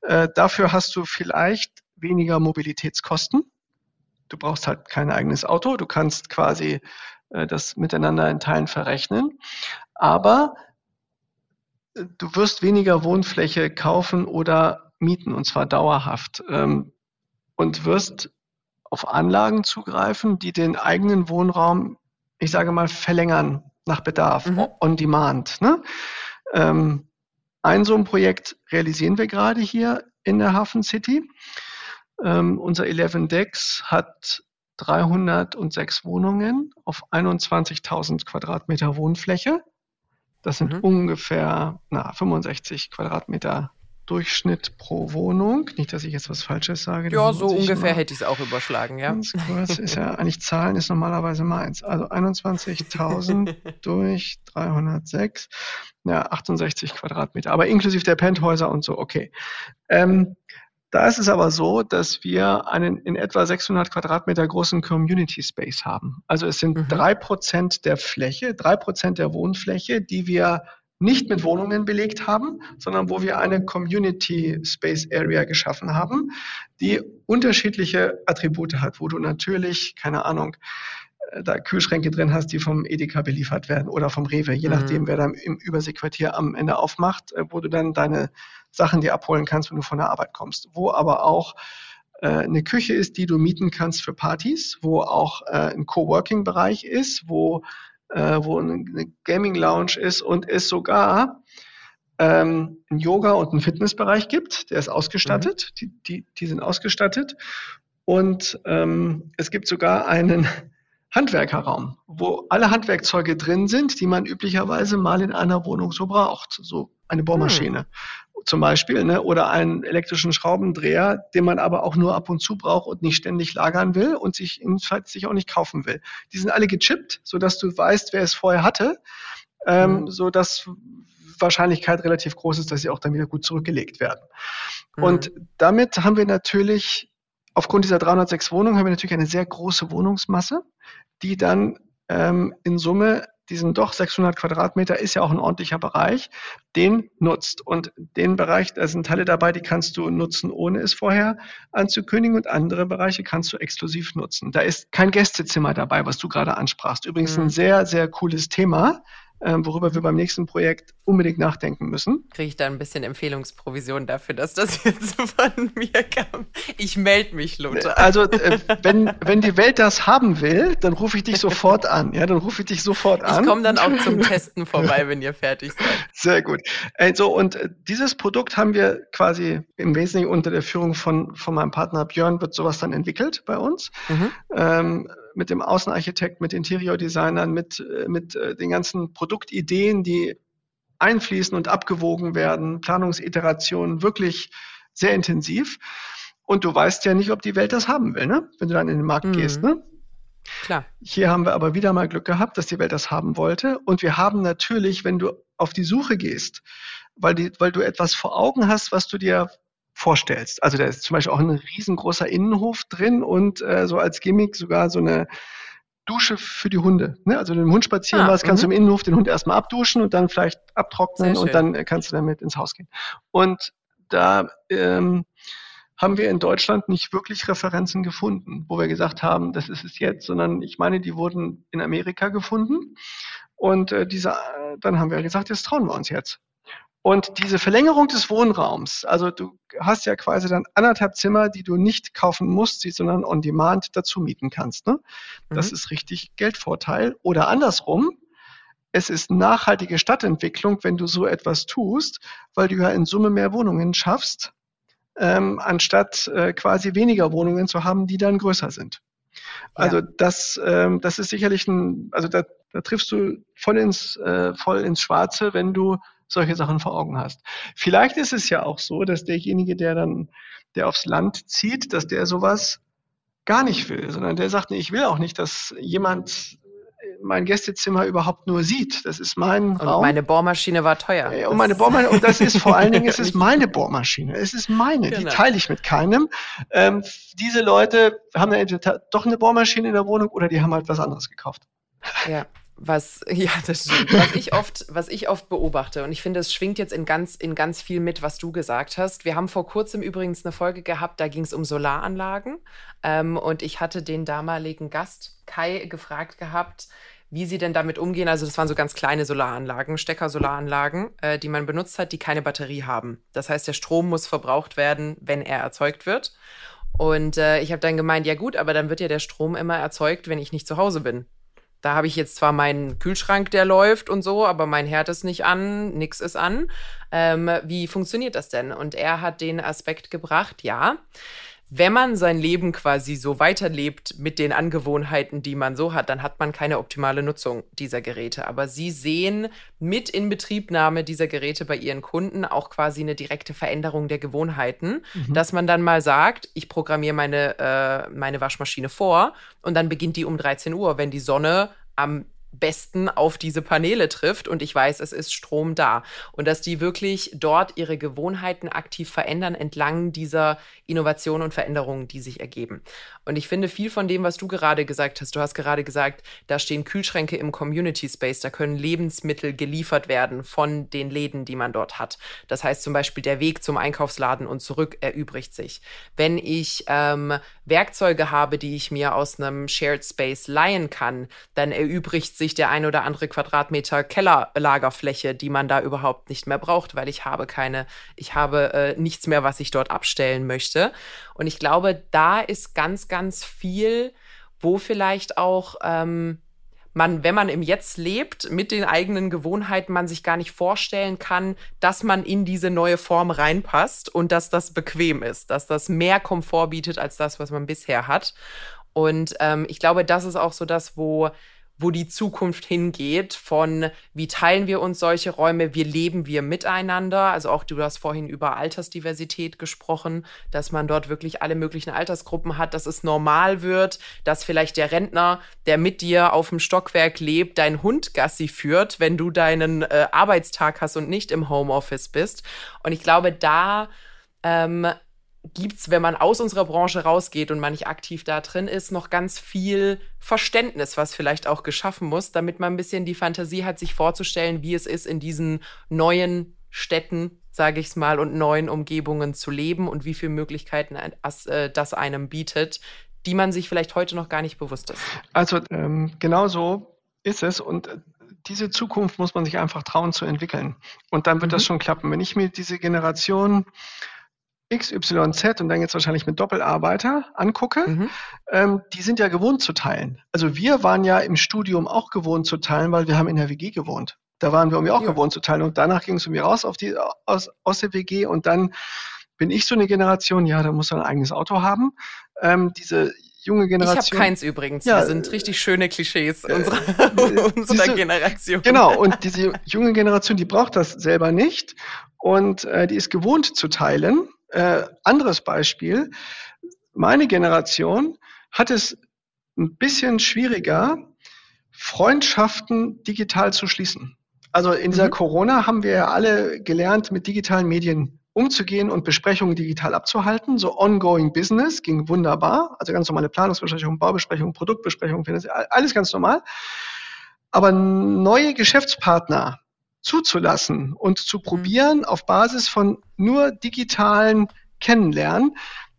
Äh, dafür hast du vielleicht weniger Mobilitätskosten. Du brauchst halt kein eigenes Auto. Du kannst quasi äh, das miteinander in Teilen verrechnen. Aber äh, du wirst weniger Wohnfläche kaufen oder mieten und zwar dauerhaft ähm, und wirst auf Anlagen zugreifen, die den eigenen Wohnraum ich sage mal, verlängern nach Bedarf, mhm. on demand. Ne? Ähm, ein so ein Projekt realisieren wir gerade hier in der Hafen City. Ähm, unser 11 Decks hat 306 Wohnungen auf 21.000 Quadratmeter Wohnfläche. Das sind mhm. ungefähr na, 65 Quadratmeter Durchschnitt pro Wohnung. Nicht, dass ich jetzt was Falsches sage. Ja, so ungefähr hätte ich es auch überschlagen, ja. Ganz kurz, ist ja eigentlich Zahlen ist normalerweise meins. Also 21.000 durch 306, ja, 68 Quadratmeter, aber inklusive der Penthäuser und so, okay. Ähm, da ist es aber so, dass wir einen in etwa 600 Quadratmeter großen Community Space haben. Also es sind drei mhm. Prozent der Fläche, drei Prozent der Wohnfläche, die wir nicht mit Wohnungen belegt haben, sondern wo wir eine Community Space Area geschaffen haben, die unterschiedliche Attribute hat, wo du natürlich, keine Ahnung, äh, da Kühlschränke drin hast, die vom Edeka beliefert werden oder vom Rewe, je mhm. nachdem, wer da im Überseequartier am Ende aufmacht, äh, wo du dann deine Sachen dir abholen kannst, wenn du von der Arbeit kommst. Wo aber auch äh, eine Küche ist, die du mieten kannst für Partys, wo auch ein Coworking-Bereich ist, wo äh, wo eine Gaming Lounge ist und es sogar ähm, einen Yoga- und einen Fitnessbereich gibt. Der ist ausgestattet. Mhm. Die, die, die sind ausgestattet. Und ähm, es gibt sogar einen Handwerkerraum, wo alle Handwerkzeuge drin sind, die man üblicherweise mal in einer Wohnung so braucht. So eine Bohrmaschine. Zum Beispiel, ne, oder einen elektrischen Schraubendreher, den man aber auch nur ab und zu braucht und nicht ständig lagern will und sich jedenfalls sich auch nicht kaufen will. Die sind alle gechippt, sodass du weißt, wer es vorher hatte, ähm, mhm. so dass Wahrscheinlichkeit relativ groß ist, dass sie auch dann wieder gut zurückgelegt werden. Mhm. Und damit haben wir natürlich aufgrund dieser 306 Wohnungen haben wir natürlich eine sehr große Wohnungsmasse, die dann ähm, in Summe diesen doch 600 Quadratmeter ist ja auch ein ordentlicher Bereich, den nutzt. Und den Bereich, da sind Teile dabei, die kannst du nutzen, ohne es vorher anzukündigen und andere Bereiche kannst du exklusiv nutzen. Da ist kein Gästezimmer dabei, was du gerade ansprachst. Übrigens mhm. ein sehr, sehr cooles Thema worüber wir beim nächsten Projekt unbedingt nachdenken müssen. Kriege ich da ein bisschen Empfehlungsprovision dafür, dass das jetzt von mir kam? Ich melde mich, Lothar. Also, äh, wenn, wenn die Welt das haben will, dann rufe ich dich sofort an. Ja, dann rufe ich dich sofort an. Ich komme dann auch zum Testen vorbei, wenn ihr fertig seid. Sehr gut. Also, und äh, dieses Produkt haben wir quasi im Wesentlichen unter der Führung von, von meinem Partner Björn wird sowas dann entwickelt bei uns. Mhm. Ähm, mit dem Außenarchitekt, mit Interior-Designern, mit, äh, mit äh, den ganzen Produktideen, die einfließen und abgewogen werden, Planungsiterationen, wirklich sehr intensiv. Und du weißt ja nicht, ob die Welt das haben will, ne? wenn du dann in den Markt mhm. gehst. Ne? Klar. Hier haben wir aber wieder mal Glück gehabt, dass die Welt das haben wollte. Und wir haben natürlich, wenn du auf die Suche gehst, weil, die, weil du etwas vor Augen hast, was du dir vorstellst. Also da ist zum Beispiel auch ein riesengroßer Innenhof drin und äh, so als Gimmick sogar so eine Dusche für die Hunde. Ne? Also wenn du dem Hund spazieren ah, warst, kannst du mhm. im Innenhof den Hund erstmal abduschen und dann vielleicht abtrocknen und dann äh, kannst du damit ins Haus gehen. Und da ähm, haben wir in Deutschland nicht wirklich Referenzen gefunden, wo wir gesagt haben, das ist es jetzt, sondern ich meine, die wurden in Amerika gefunden. Und äh, diese, äh, dann haben wir gesagt, das trauen wir uns jetzt. Und diese Verlängerung des Wohnraums, also du hast ja quasi dann anderthalb Zimmer, die du nicht kaufen musst, sondern on demand dazu mieten kannst. Ne? Das mhm. ist richtig Geldvorteil. Oder andersrum, es ist nachhaltige Stadtentwicklung, wenn du so etwas tust, weil du ja in Summe mehr Wohnungen schaffst, ähm, anstatt äh, quasi weniger Wohnungen zu haben, die dann größer sind. Also ja. das, ähm, das ist sicherlich ein, also da, da triffst du voll ins, äh, voll ins Schwarze, wenn du solche Sachen vor Augen hast. Vielleicht ist es ja auch so, dass derjenige, der dann, der aufs Land zieht, dass der sowas gar nicht will, sondern der sagt, nee, ich will auch nicht, dass jemand mein Gästezimmer überhaupt nur sieht. Das ist mein und Raum. meine Bohrmaschine war teuer. Und meine Bohrmaschine, und das ist vor allen Dingen, es ist meine Bohrmaschine. Es ist meine. Genau. Die teile ich mit keinem. Ähm, diese Leute haben entweder doch eine Bohrmaschine in der Wohnung oder die haben halt was anderes gekauft. Ja was, ja, das. Was ich oft, was ich oft beobachte, und ich finde, es schwingt jetzt in ganz, in ganz viel mit, was du gesagt hast. Wir haben vor kurzem übrigens eine Folge gehabt, da ging es um Solaranlagen. Ähm, und ich hatte den damaligen Gast Kai gefragt gehabt, wie sie denn damit umgehen. Also, das waren so ganz kleine Solaranlagen, Stecker-Solaranlagen, äh, die man benutzt hat, die keine Batterie haben. Das heißt, der Strom muss verbraucht werden, wenn er erzeugt wird. Und äh, ich habe dann gemeint, ja gut, aber dann wird ja der Strom immer erzeugt, wenn ich nicht zu Hause bin. Da habe ich jetzt zwar meinen Kühlschrank, der läuft und so, aber mein Herd ist nicht an, nix ist an. Ähm, wie funktioniert das denn? Und er hat den Aspekt gebracht, ja, wenn man sein Leben quasi so weiterlebt mit den Angewohnheiten, die man so hat, dann hat man keine optimale Nutzung dieser Geräte. Aber sie sehen mit Inbetriebnahme dieser Geräte bei ihren Kunden auch quasi eine direkte Veränderung der Gewohnheiten, mhm. dass man dann mal sagt, ich programmiere meine, äh, meine Waschmaschine vor und dann beginnt die um 13 Uhr, wenn die Sonne am besten auf diese Paneele trifft und ich weiß, es ist Strom da. Und dass die wirklich dort ihre Gewohnheiten aktiv verändern entlang dieser Innovationen und Veränderungen, die sich ergeben. Und ich finde viel von dem, was du gerade gesagt hast, du hast gerade gesagt, da stehen Kühlschränke im Community Space, da können Lebensmittel geliefert werden von den Läden, die man dort hat. Das heißt zum Beispiel, der Weg zum Einkaufsladen und zurück erübrigt sich. Wenn ich ähm, Werkzeuge habe, die ich mir aus einem Shared Space leihen kann, dann erübrigt sich der ein oder andere Quadratmeter Kellerlagerfläche, die man da überhaupt nicht mehr braucht, weil ich habe keine, ich habe äh, nichts mehr, was ich dort abstellen möchte. Und ich glaube, da ist ganz, ganz viel, wo vielleicht auch ähm, man, wenn man im Jetzt lebt, mit den eigenen Gewohnheiten, man sich gar nicht vorstellen kann, dass man in diese neue Form reinpasst und dass das bequem ist, dass das mehr Komfort bietet als das, was man bisher hat. Und ähm, ich glaube, das ist auch so das, wo wo die Zukunft hingeht, von wie teilen wir uns solche Räume, wie leben wir miteinander. Also auch du hast vorhin über Altersdiversität gesprochen, dass man dort wirklich alle möglichen Altersgruppen hat, dass es normal wird, dass vielleicht der Rentner, der mit dir auf dem Stockwerk lebt, dein Hund Gassi führt, wenn du deinen äh, Arbeitstag hast und nicht im Homeoffice bist. Und ich glaube, da ähm, gibt es, wenn man aus unserer Branche rausgeht und man nicht aktiv da drin ist, noch ganz viel Verständnis, was vielleicht auch geschaffen muss, damit man ein bisschen die Fantasie hat, sich vorzustellen, wie es ist, in diesen neuen Städten, sage ich es mal, und neuen Umgebungen zu leben und wie viele Möglichkeiten äh, das einem bietet, die man sich vielleicht heute noch gar nicht bewusst ist. Also ähm, genau so ist es und äh, diese Zukunft muss man sich einfach trauen zu entwickeln. Und dann wird mhm. das schon klappen. Wenn ich mir diese Generation XYZ und dann jetzt wahrscheinlich mit Doppelarbeiter angucke, mhm. ähm, die sind ja gewohnt zu teilen. Also wir waren ja im Studium auch gewohnt zu teilen, weil wir haben in der WG gewohnt. Da waren wir irgendwie auch ja. gewohnt zu teilen. Und danach ging es irgendwie raus auf die, aus, aus der WG und dann bin ich so eine Generation, ja, da muss man ein eigenes Auto haben. Ähm, diese junge Generation. Ich habe keins übrigens. Ja, Wir sind richtig schöne Klischees äh, unserer, unserer diese, Generation. Genau, und diese junge Generation, die braucht das selber nicht und äh, die ist gewohnt zu teilen. Äh, anderes Beispiel, meine Generation hat es ein bisschen schwieriger, Freundschaften digital zu schließen. Also in dieser mhm. Corona haben wir ja alle gelernt, mit digitalen Medien umzugehen und Besprechungen digital abzuhalten. So ongoing Business ging wunderbar. Also ganz normale Planungsbesprechungen, Baubesprechungen, Produktbesprechungen, alles ganz normal. Aber neue Geschäftspartner zuzulassen und zu mhm. probieren auf Basis von nur digitalen Kennenlernen,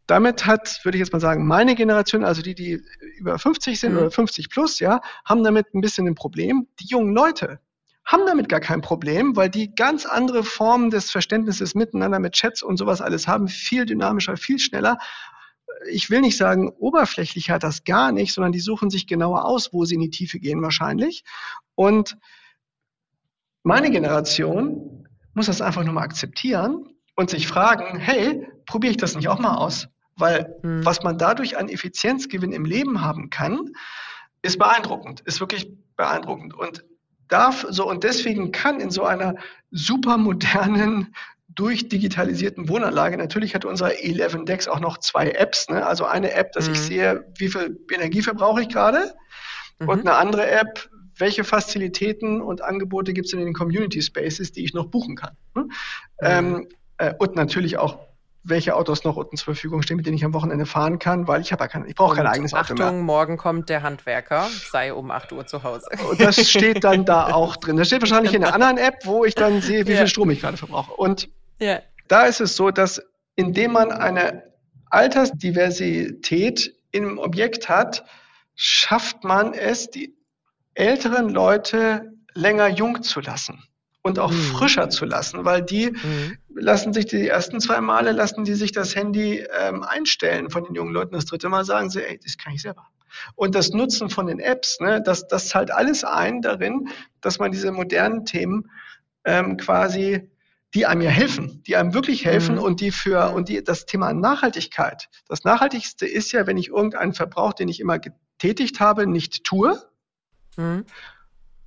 damit hat, würde ich jetzt mal sagen, meine Generation, also die, die über 50 sind mhm. oder 50 plus, ja, haben damit ein bisschen ein Problem. Die jungen Leute, haben damit gar kein Problem, weil die ganz andere Formen des Verständnisses miteinander mit Chats und sowas alles haben, viel dynamischer, viel schneller. Ich will nicht sagen, oberflächlich hat das gar nicht, sondern die suchen sich genauer aus, wo sie in die Tiefe gehen wahrscheinlich. Und meine Generation muss das einfach nur mal akzeptieren und sich fragen, hey, probiere ich das nicht auch mal aus? Weil mhm. was man dadurch an Effizienzgewinn im Leben haben kann, ist beeindruckend, ist wirklich beeindruckend. Und darf so und deswegen kann in so einer supermodernen durchdigitalisierten Wohnanlage. Natürlich hat unser 11 Dex auch noch zwei Apps. Ne? Also eine App, dass mhm. ich sehe, wie viel Energie verbrauche ich gerade. Mhm. Und eine andere App, welche Fazilitäten und Angebote gibt es in den Community Spaces, die ich noch buchen kann. Ne? Mhm. Ähm, äh, und natürlich auch welche Autos noch unten zur Verfügung stehen, mit denen ich am Wochenende fahren kann, weil ich habe ja kein, ich brauche kein eigenes Auto Achtung, mehr. morgen kommt der Handwerker, sei um 8 Uhr zu Hause. Und das steht dann da auch drin. Das steht wahrscheinlich in einer anderen App, wo ich dann sehe, wie ja. viel Strom ich gerade verbrauche. Und ja. da ist es so, dass indem man eine Altersdiversität im Objekt hat, schafft man es, die älteren Leute länger jung zu lassen und auch mhm. frischer zu lassen, weil die mhm. lassen sich die ersten zwei Male lassen die sich das Handy ähm, einstellen von den jungen Leuten. Das dritte Mal sagen sie, ey, das kann ich selber. Und das Nutzen von den Apps, ne, das, das zahlt alles ein darin, dass man diese modernen Themen ähm, quasi die einem ja helfen, die einem wirklich helfen mhm. und die für und die das Thema Nachhaltigkeit. Das Nachhaltigste ist ja, wenn ich irgendeinen Verbrauch, den ich immer getätigt habe, nicht tue. Mhm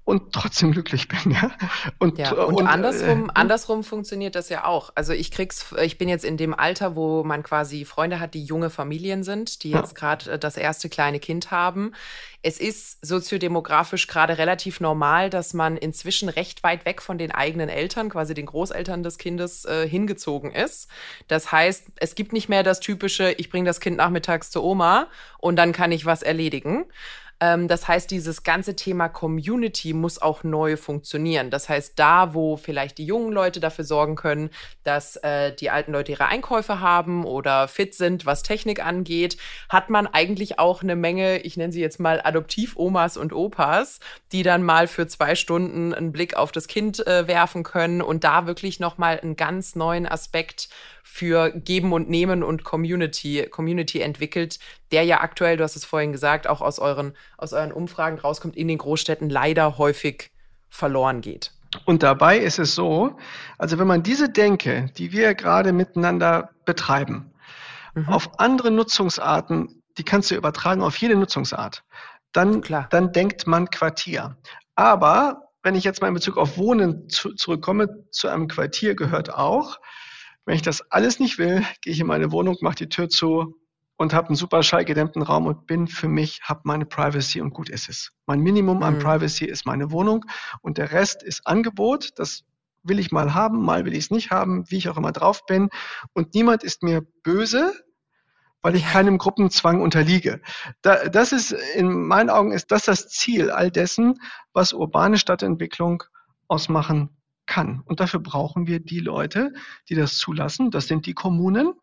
und trotzdem glücklich bin. Ja? Und, ja, und, und andersrum, äh, andersrum funktioniert das ja auch. Also ich krieg's, ich bin jetzt in dem Alter, wo man quasi Freunde hat, die junge Familien sind, die jetzt gerade äh, das erste kleine Kind haben. Es ist soziodemografisch gerade relativ normal, dass man inzwischen recht weit weg von den eigenen Eltern, quasi den Großeltern des Kindes, äh, hingezogen ist. Das heißt, es gibt nicht mehr das typische, ich bringe das Kind nachmittags zur Oma und dann kann ich was erledigen ähm, das heißt, dieses ganze Thema Community muss auch neu funktionieren. Das heißt, da, wo vielleicht die jungen Leute dafür sorgen können, dass äh, die alten Leute ihre Einkäufe haben oder fit sind, was Technik angeht, hat man eigentlich auch eine Menge, ich nenne sie jetzt mal Adoptiv-Omas und Opas, die dann mal für zwei Stunden einen Blick auf das Kind äh, werfen können und da wirklich nochmal einen ganz neuen Aspekt für Geben und Nehmen und Community, Community entwickelt, der ja aktuell, du hast es vorhin gesagt, auch aus euren, aus euren Umfragen rauskommt, in den Großstädten leider häufig verloren geht. Und dabei ist es so, also wenn man diese Denke, die wir gerade miteinander betreiben, mhm. auf andere Nutzungsarten, die kannst du übertragen auf jede Nutzungsart, dann, dann denkt man Quartier. Aber wenn ich jetzt mal in Bezug auf Wohnen zu, zurückkomme, zu einem Quartier gehört auch, wenn ich das alles nicht will, gehe ich in meine Wohnung, mache die Tür zu und habe einen super schallgedämmten Raum und bin für mich, habe meine Privacy und gut ist es. Mein Minimum an mhm. Privacy ist meine Wohnung und der Rest ist Angebot. Das will ich mal haben, mal will ich es nicht haben, wie ich auch immer drauf bin. Und niemand ist mir böse, weil ich keinem Gruppenzwang unterliege. Da, das ist, in meinen Augen ist das das Ziel all dessen, was urbane Stadtentwicklung ausmachen kann. Und dafür brauchen wir die Leute, die das zulassen. Das sind die Kommunen.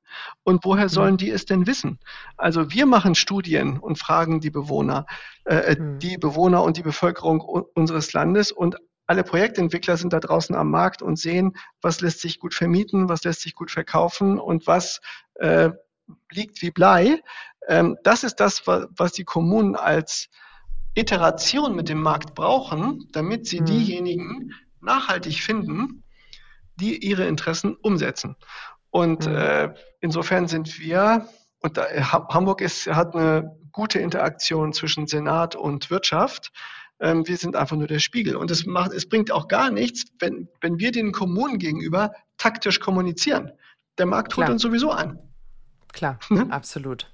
Und woher sollen mhm. die es denn wissen? Also wir machen Studien und fragen die Bewohner, äh, äh mhm. die Bewohner und die Bevölkerung unseres Landes und alle Projektentwickler sind da draußen am Markt und sehen, was lässt sich gut vermieten, was lässt sich gut verkaufen und was äh, liegt wie Blei. Ähm, das ist das, was die Kommunen als Iteration mit dem Markt brauchen, damit sie mhm. diejenigen nachhaltig finden, die ihre Interessen umsetzen. Und mhm. äh, insofern sind wir, und da, Hamburg ist, hat eine gute Interaktion zwischen Senat und Wirtschaft. Ähm, wir sind einfach nur der Spiegel. Und es macht, es bringt auch gar nichts, wenn, wenn wir den Kommunen gegenüber taktisch kommunizieren. Der Markt holt uns sowieso an. Klar, ne? absolut.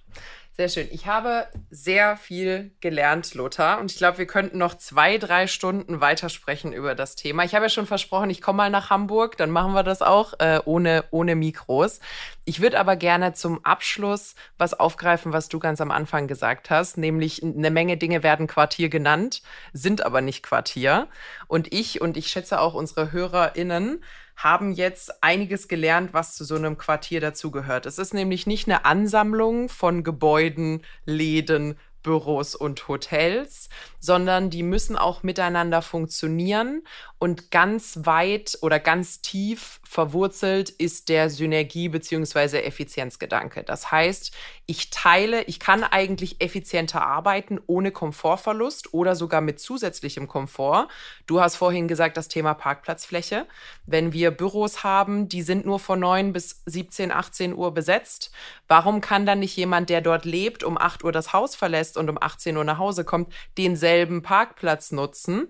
Sehr schön. Ich habe sehr viel gelernt, Lothar. Und ich glaube, wir könnten noch zwei, drei Stunden weitersprechen über das Thema. Ich habe ja schon versprochen, ich komme mal nach Hamburg. Dann machen wir das auch äh, ohne, ohne Mikros. Ich würde aber gerne zum Abschluss was aufgreifen, was du ganz am Anfang gesagt hast. Nämlich eine Menge Dinge werden Quartier genannt, sind aber nicht Quartier. Und ich und ich schätze auch unsere HörerInnen haben jetzt einiges gelernt, was zu so einem Quartier dazugehört. Es ist nämlich nicht eine Ansammlung von Gebäuden, Läden, Büros und Hotels, sondern die müssen auch miteinander funktionieren und ganz weit oder ganz tief verwurzelt ist der Synergie- bzw. Effizienzgedanke. Das heißt, ich teile, ich kann eigentlich effizienter arbeiten ohne Komfortverlust oder sogar mit zusätzlichem Komfort. Du hast vorhin gesagt, das Thema Parkplatzfläche. Wenn wir Büros haben, die sind nur von 9 bis 17, 18 Uhr besetzt, warum kann dann nicht jemand, der dort lebt, um 8 Uhr das Haus verlässt und um 18 Uhr nach Hause kommt, denselben Parkplatz nutzen?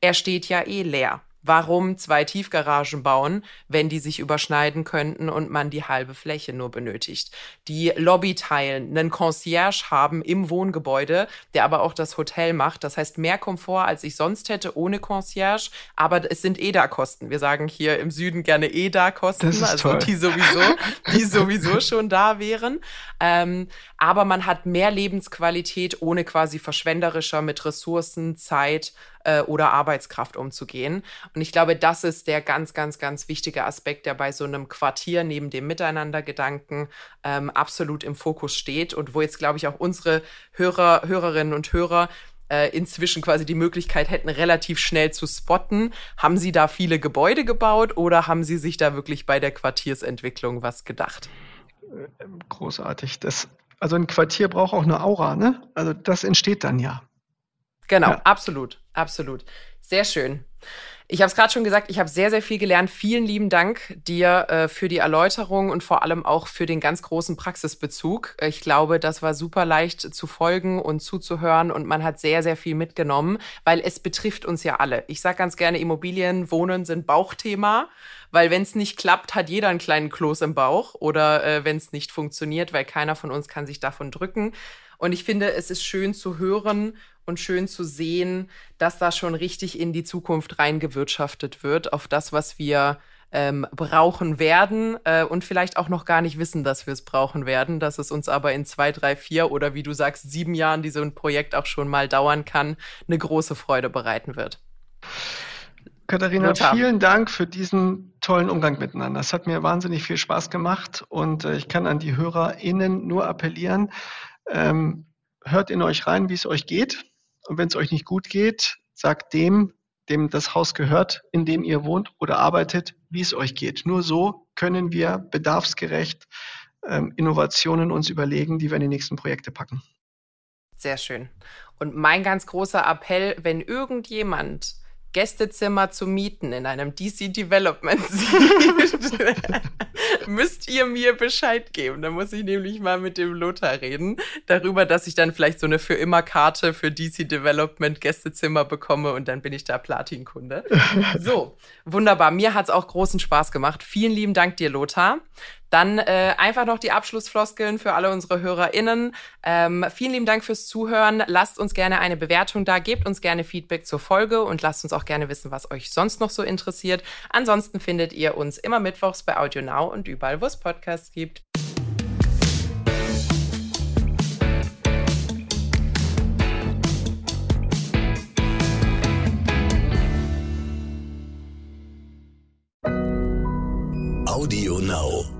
Er steht ja eh leer. Warum zwei Tiefgaragen bauen, wenn die sich überschneiden könnten und man die halbe Fläche nur benötigt? Die Lobby teilen, einen Concierge haben im Wohngebäude, der aber auch das Hotel macht. Das heißt mehr Komfort, als ich sonst hätte ohne Concierge. Aber es sind EDA-Kosten. Wir sagen hier im Süden gerne EDA-Kosten, also toll. die sowieso, die sowieso schon da wären. Ähm, aber man hat mehr Lebensqualität, ohne quasi verschwenderischer mit Ressourcen, Zeit äh, oder Arbeitskraft umzugehen. Und ich glaube, das ist der ganz, ganz, ganz wichtige Aspekt, der bei so einem Quartier neben dem Miteinandergedanken ähm, absolut im Fokus steht und wo jetzt, glaube ich, auch unsere Hörer, Hörerinnen und Hörer äh, inzwischen quasi die Möglichkeit hätten, relativ schnell zu spotten. Haben Sie da viele Gebäude gebaut oder haben Sie sich da wirklich bei der Quartiersentwicklung was gedacht? Äh, großartig. Das also ein Quartier braucht auch eine Aura, ne? Also das entsteht dann ja. Genau, ja. absolut, absolut. Sehr schön. Ich habe es gerade schon gesagt, ich habe sehr, sehr viel gelernt. Vielen lieben Dank dir äh, für die Erläuterung und vor allem auch für den ganz großen Praxisbezug. Ich glaube, das war super leicht zu folgen und zuzuhören und man hat sehr, sehr viel mitgenommen, weil es betrifft uns ja alle. Ich sage ganz gerne, Immobilien, Wohnen sind Bauchthema, weil wenn es nicht klappt, hat jeder einen kleinen Kloß im Bauch oder äh, wenn es nicht funktioniert, weil keiner von uns kann sich davon drücken. Und ich finde, es ist schön zu hören und schön zu sehen, dass da schon richtig in die Zukunft reingewirtschaftet wird, auf das, was wir ähm, brauchen werden äh, und vielleicht auch noch gar nicht wissen, dass wir es brauchen werden, dass es uns aber in zwei, drei, vier oder wie du sagst, sieben Jahren, die so ein Projekt auch schon mal dauern kann, eine große Freude bereiten wird. Katharina, Lothar. vielen Dank für diesen tollen Umgang miteinander. Es hat mir wahnsinnig viel Spaß gemacht und äh, ich kann an die HörerInnen nur appellieren, ähm, hört in euch rein, wie es euch geht. Und wenn es euch nicht gut geht, sagt dem, dem das Haus gehört, in dem ihr wohnt oder arbeitet, wie es euch geht. Nur so können wir bedarfsgerecht ähm, Innovationen uns überlegen, die wir in die nächsten Projekte packen. Sehr schön. Und mein ganz großer Appell, wenn irgendjemand Gästezimmer zu mieten in einem DC Development sieht, müsst ihr mir Bescheid geben. Da muss ich nämlich mal mit dem Lothar reden, darüber, dass ich dann vielleicht so eine für immer Karte für DC Development Gästezimmer bekomme und dann bin ich da Platin-Kunde. So, wunderbar. Mir hat es auch großen Spaß gemacht. Vielen lieben Dank dir, Lothar. Dann äh, einfach noch die Abschlussfloskeln für alle unsere HörerInnen. Ähm, vielen lieben Dank fürs Zuhören. Lasst uns gerne eine Bewertung da, gebt uns gerne Feedback zur Folge und lasst uns auch gerne wissen, was euch sonst noch so interessiert. Ansonsten findet ihr uns immer mittwochs bei Audio Now und überall, wo es Podcasts gibt. Audio Now.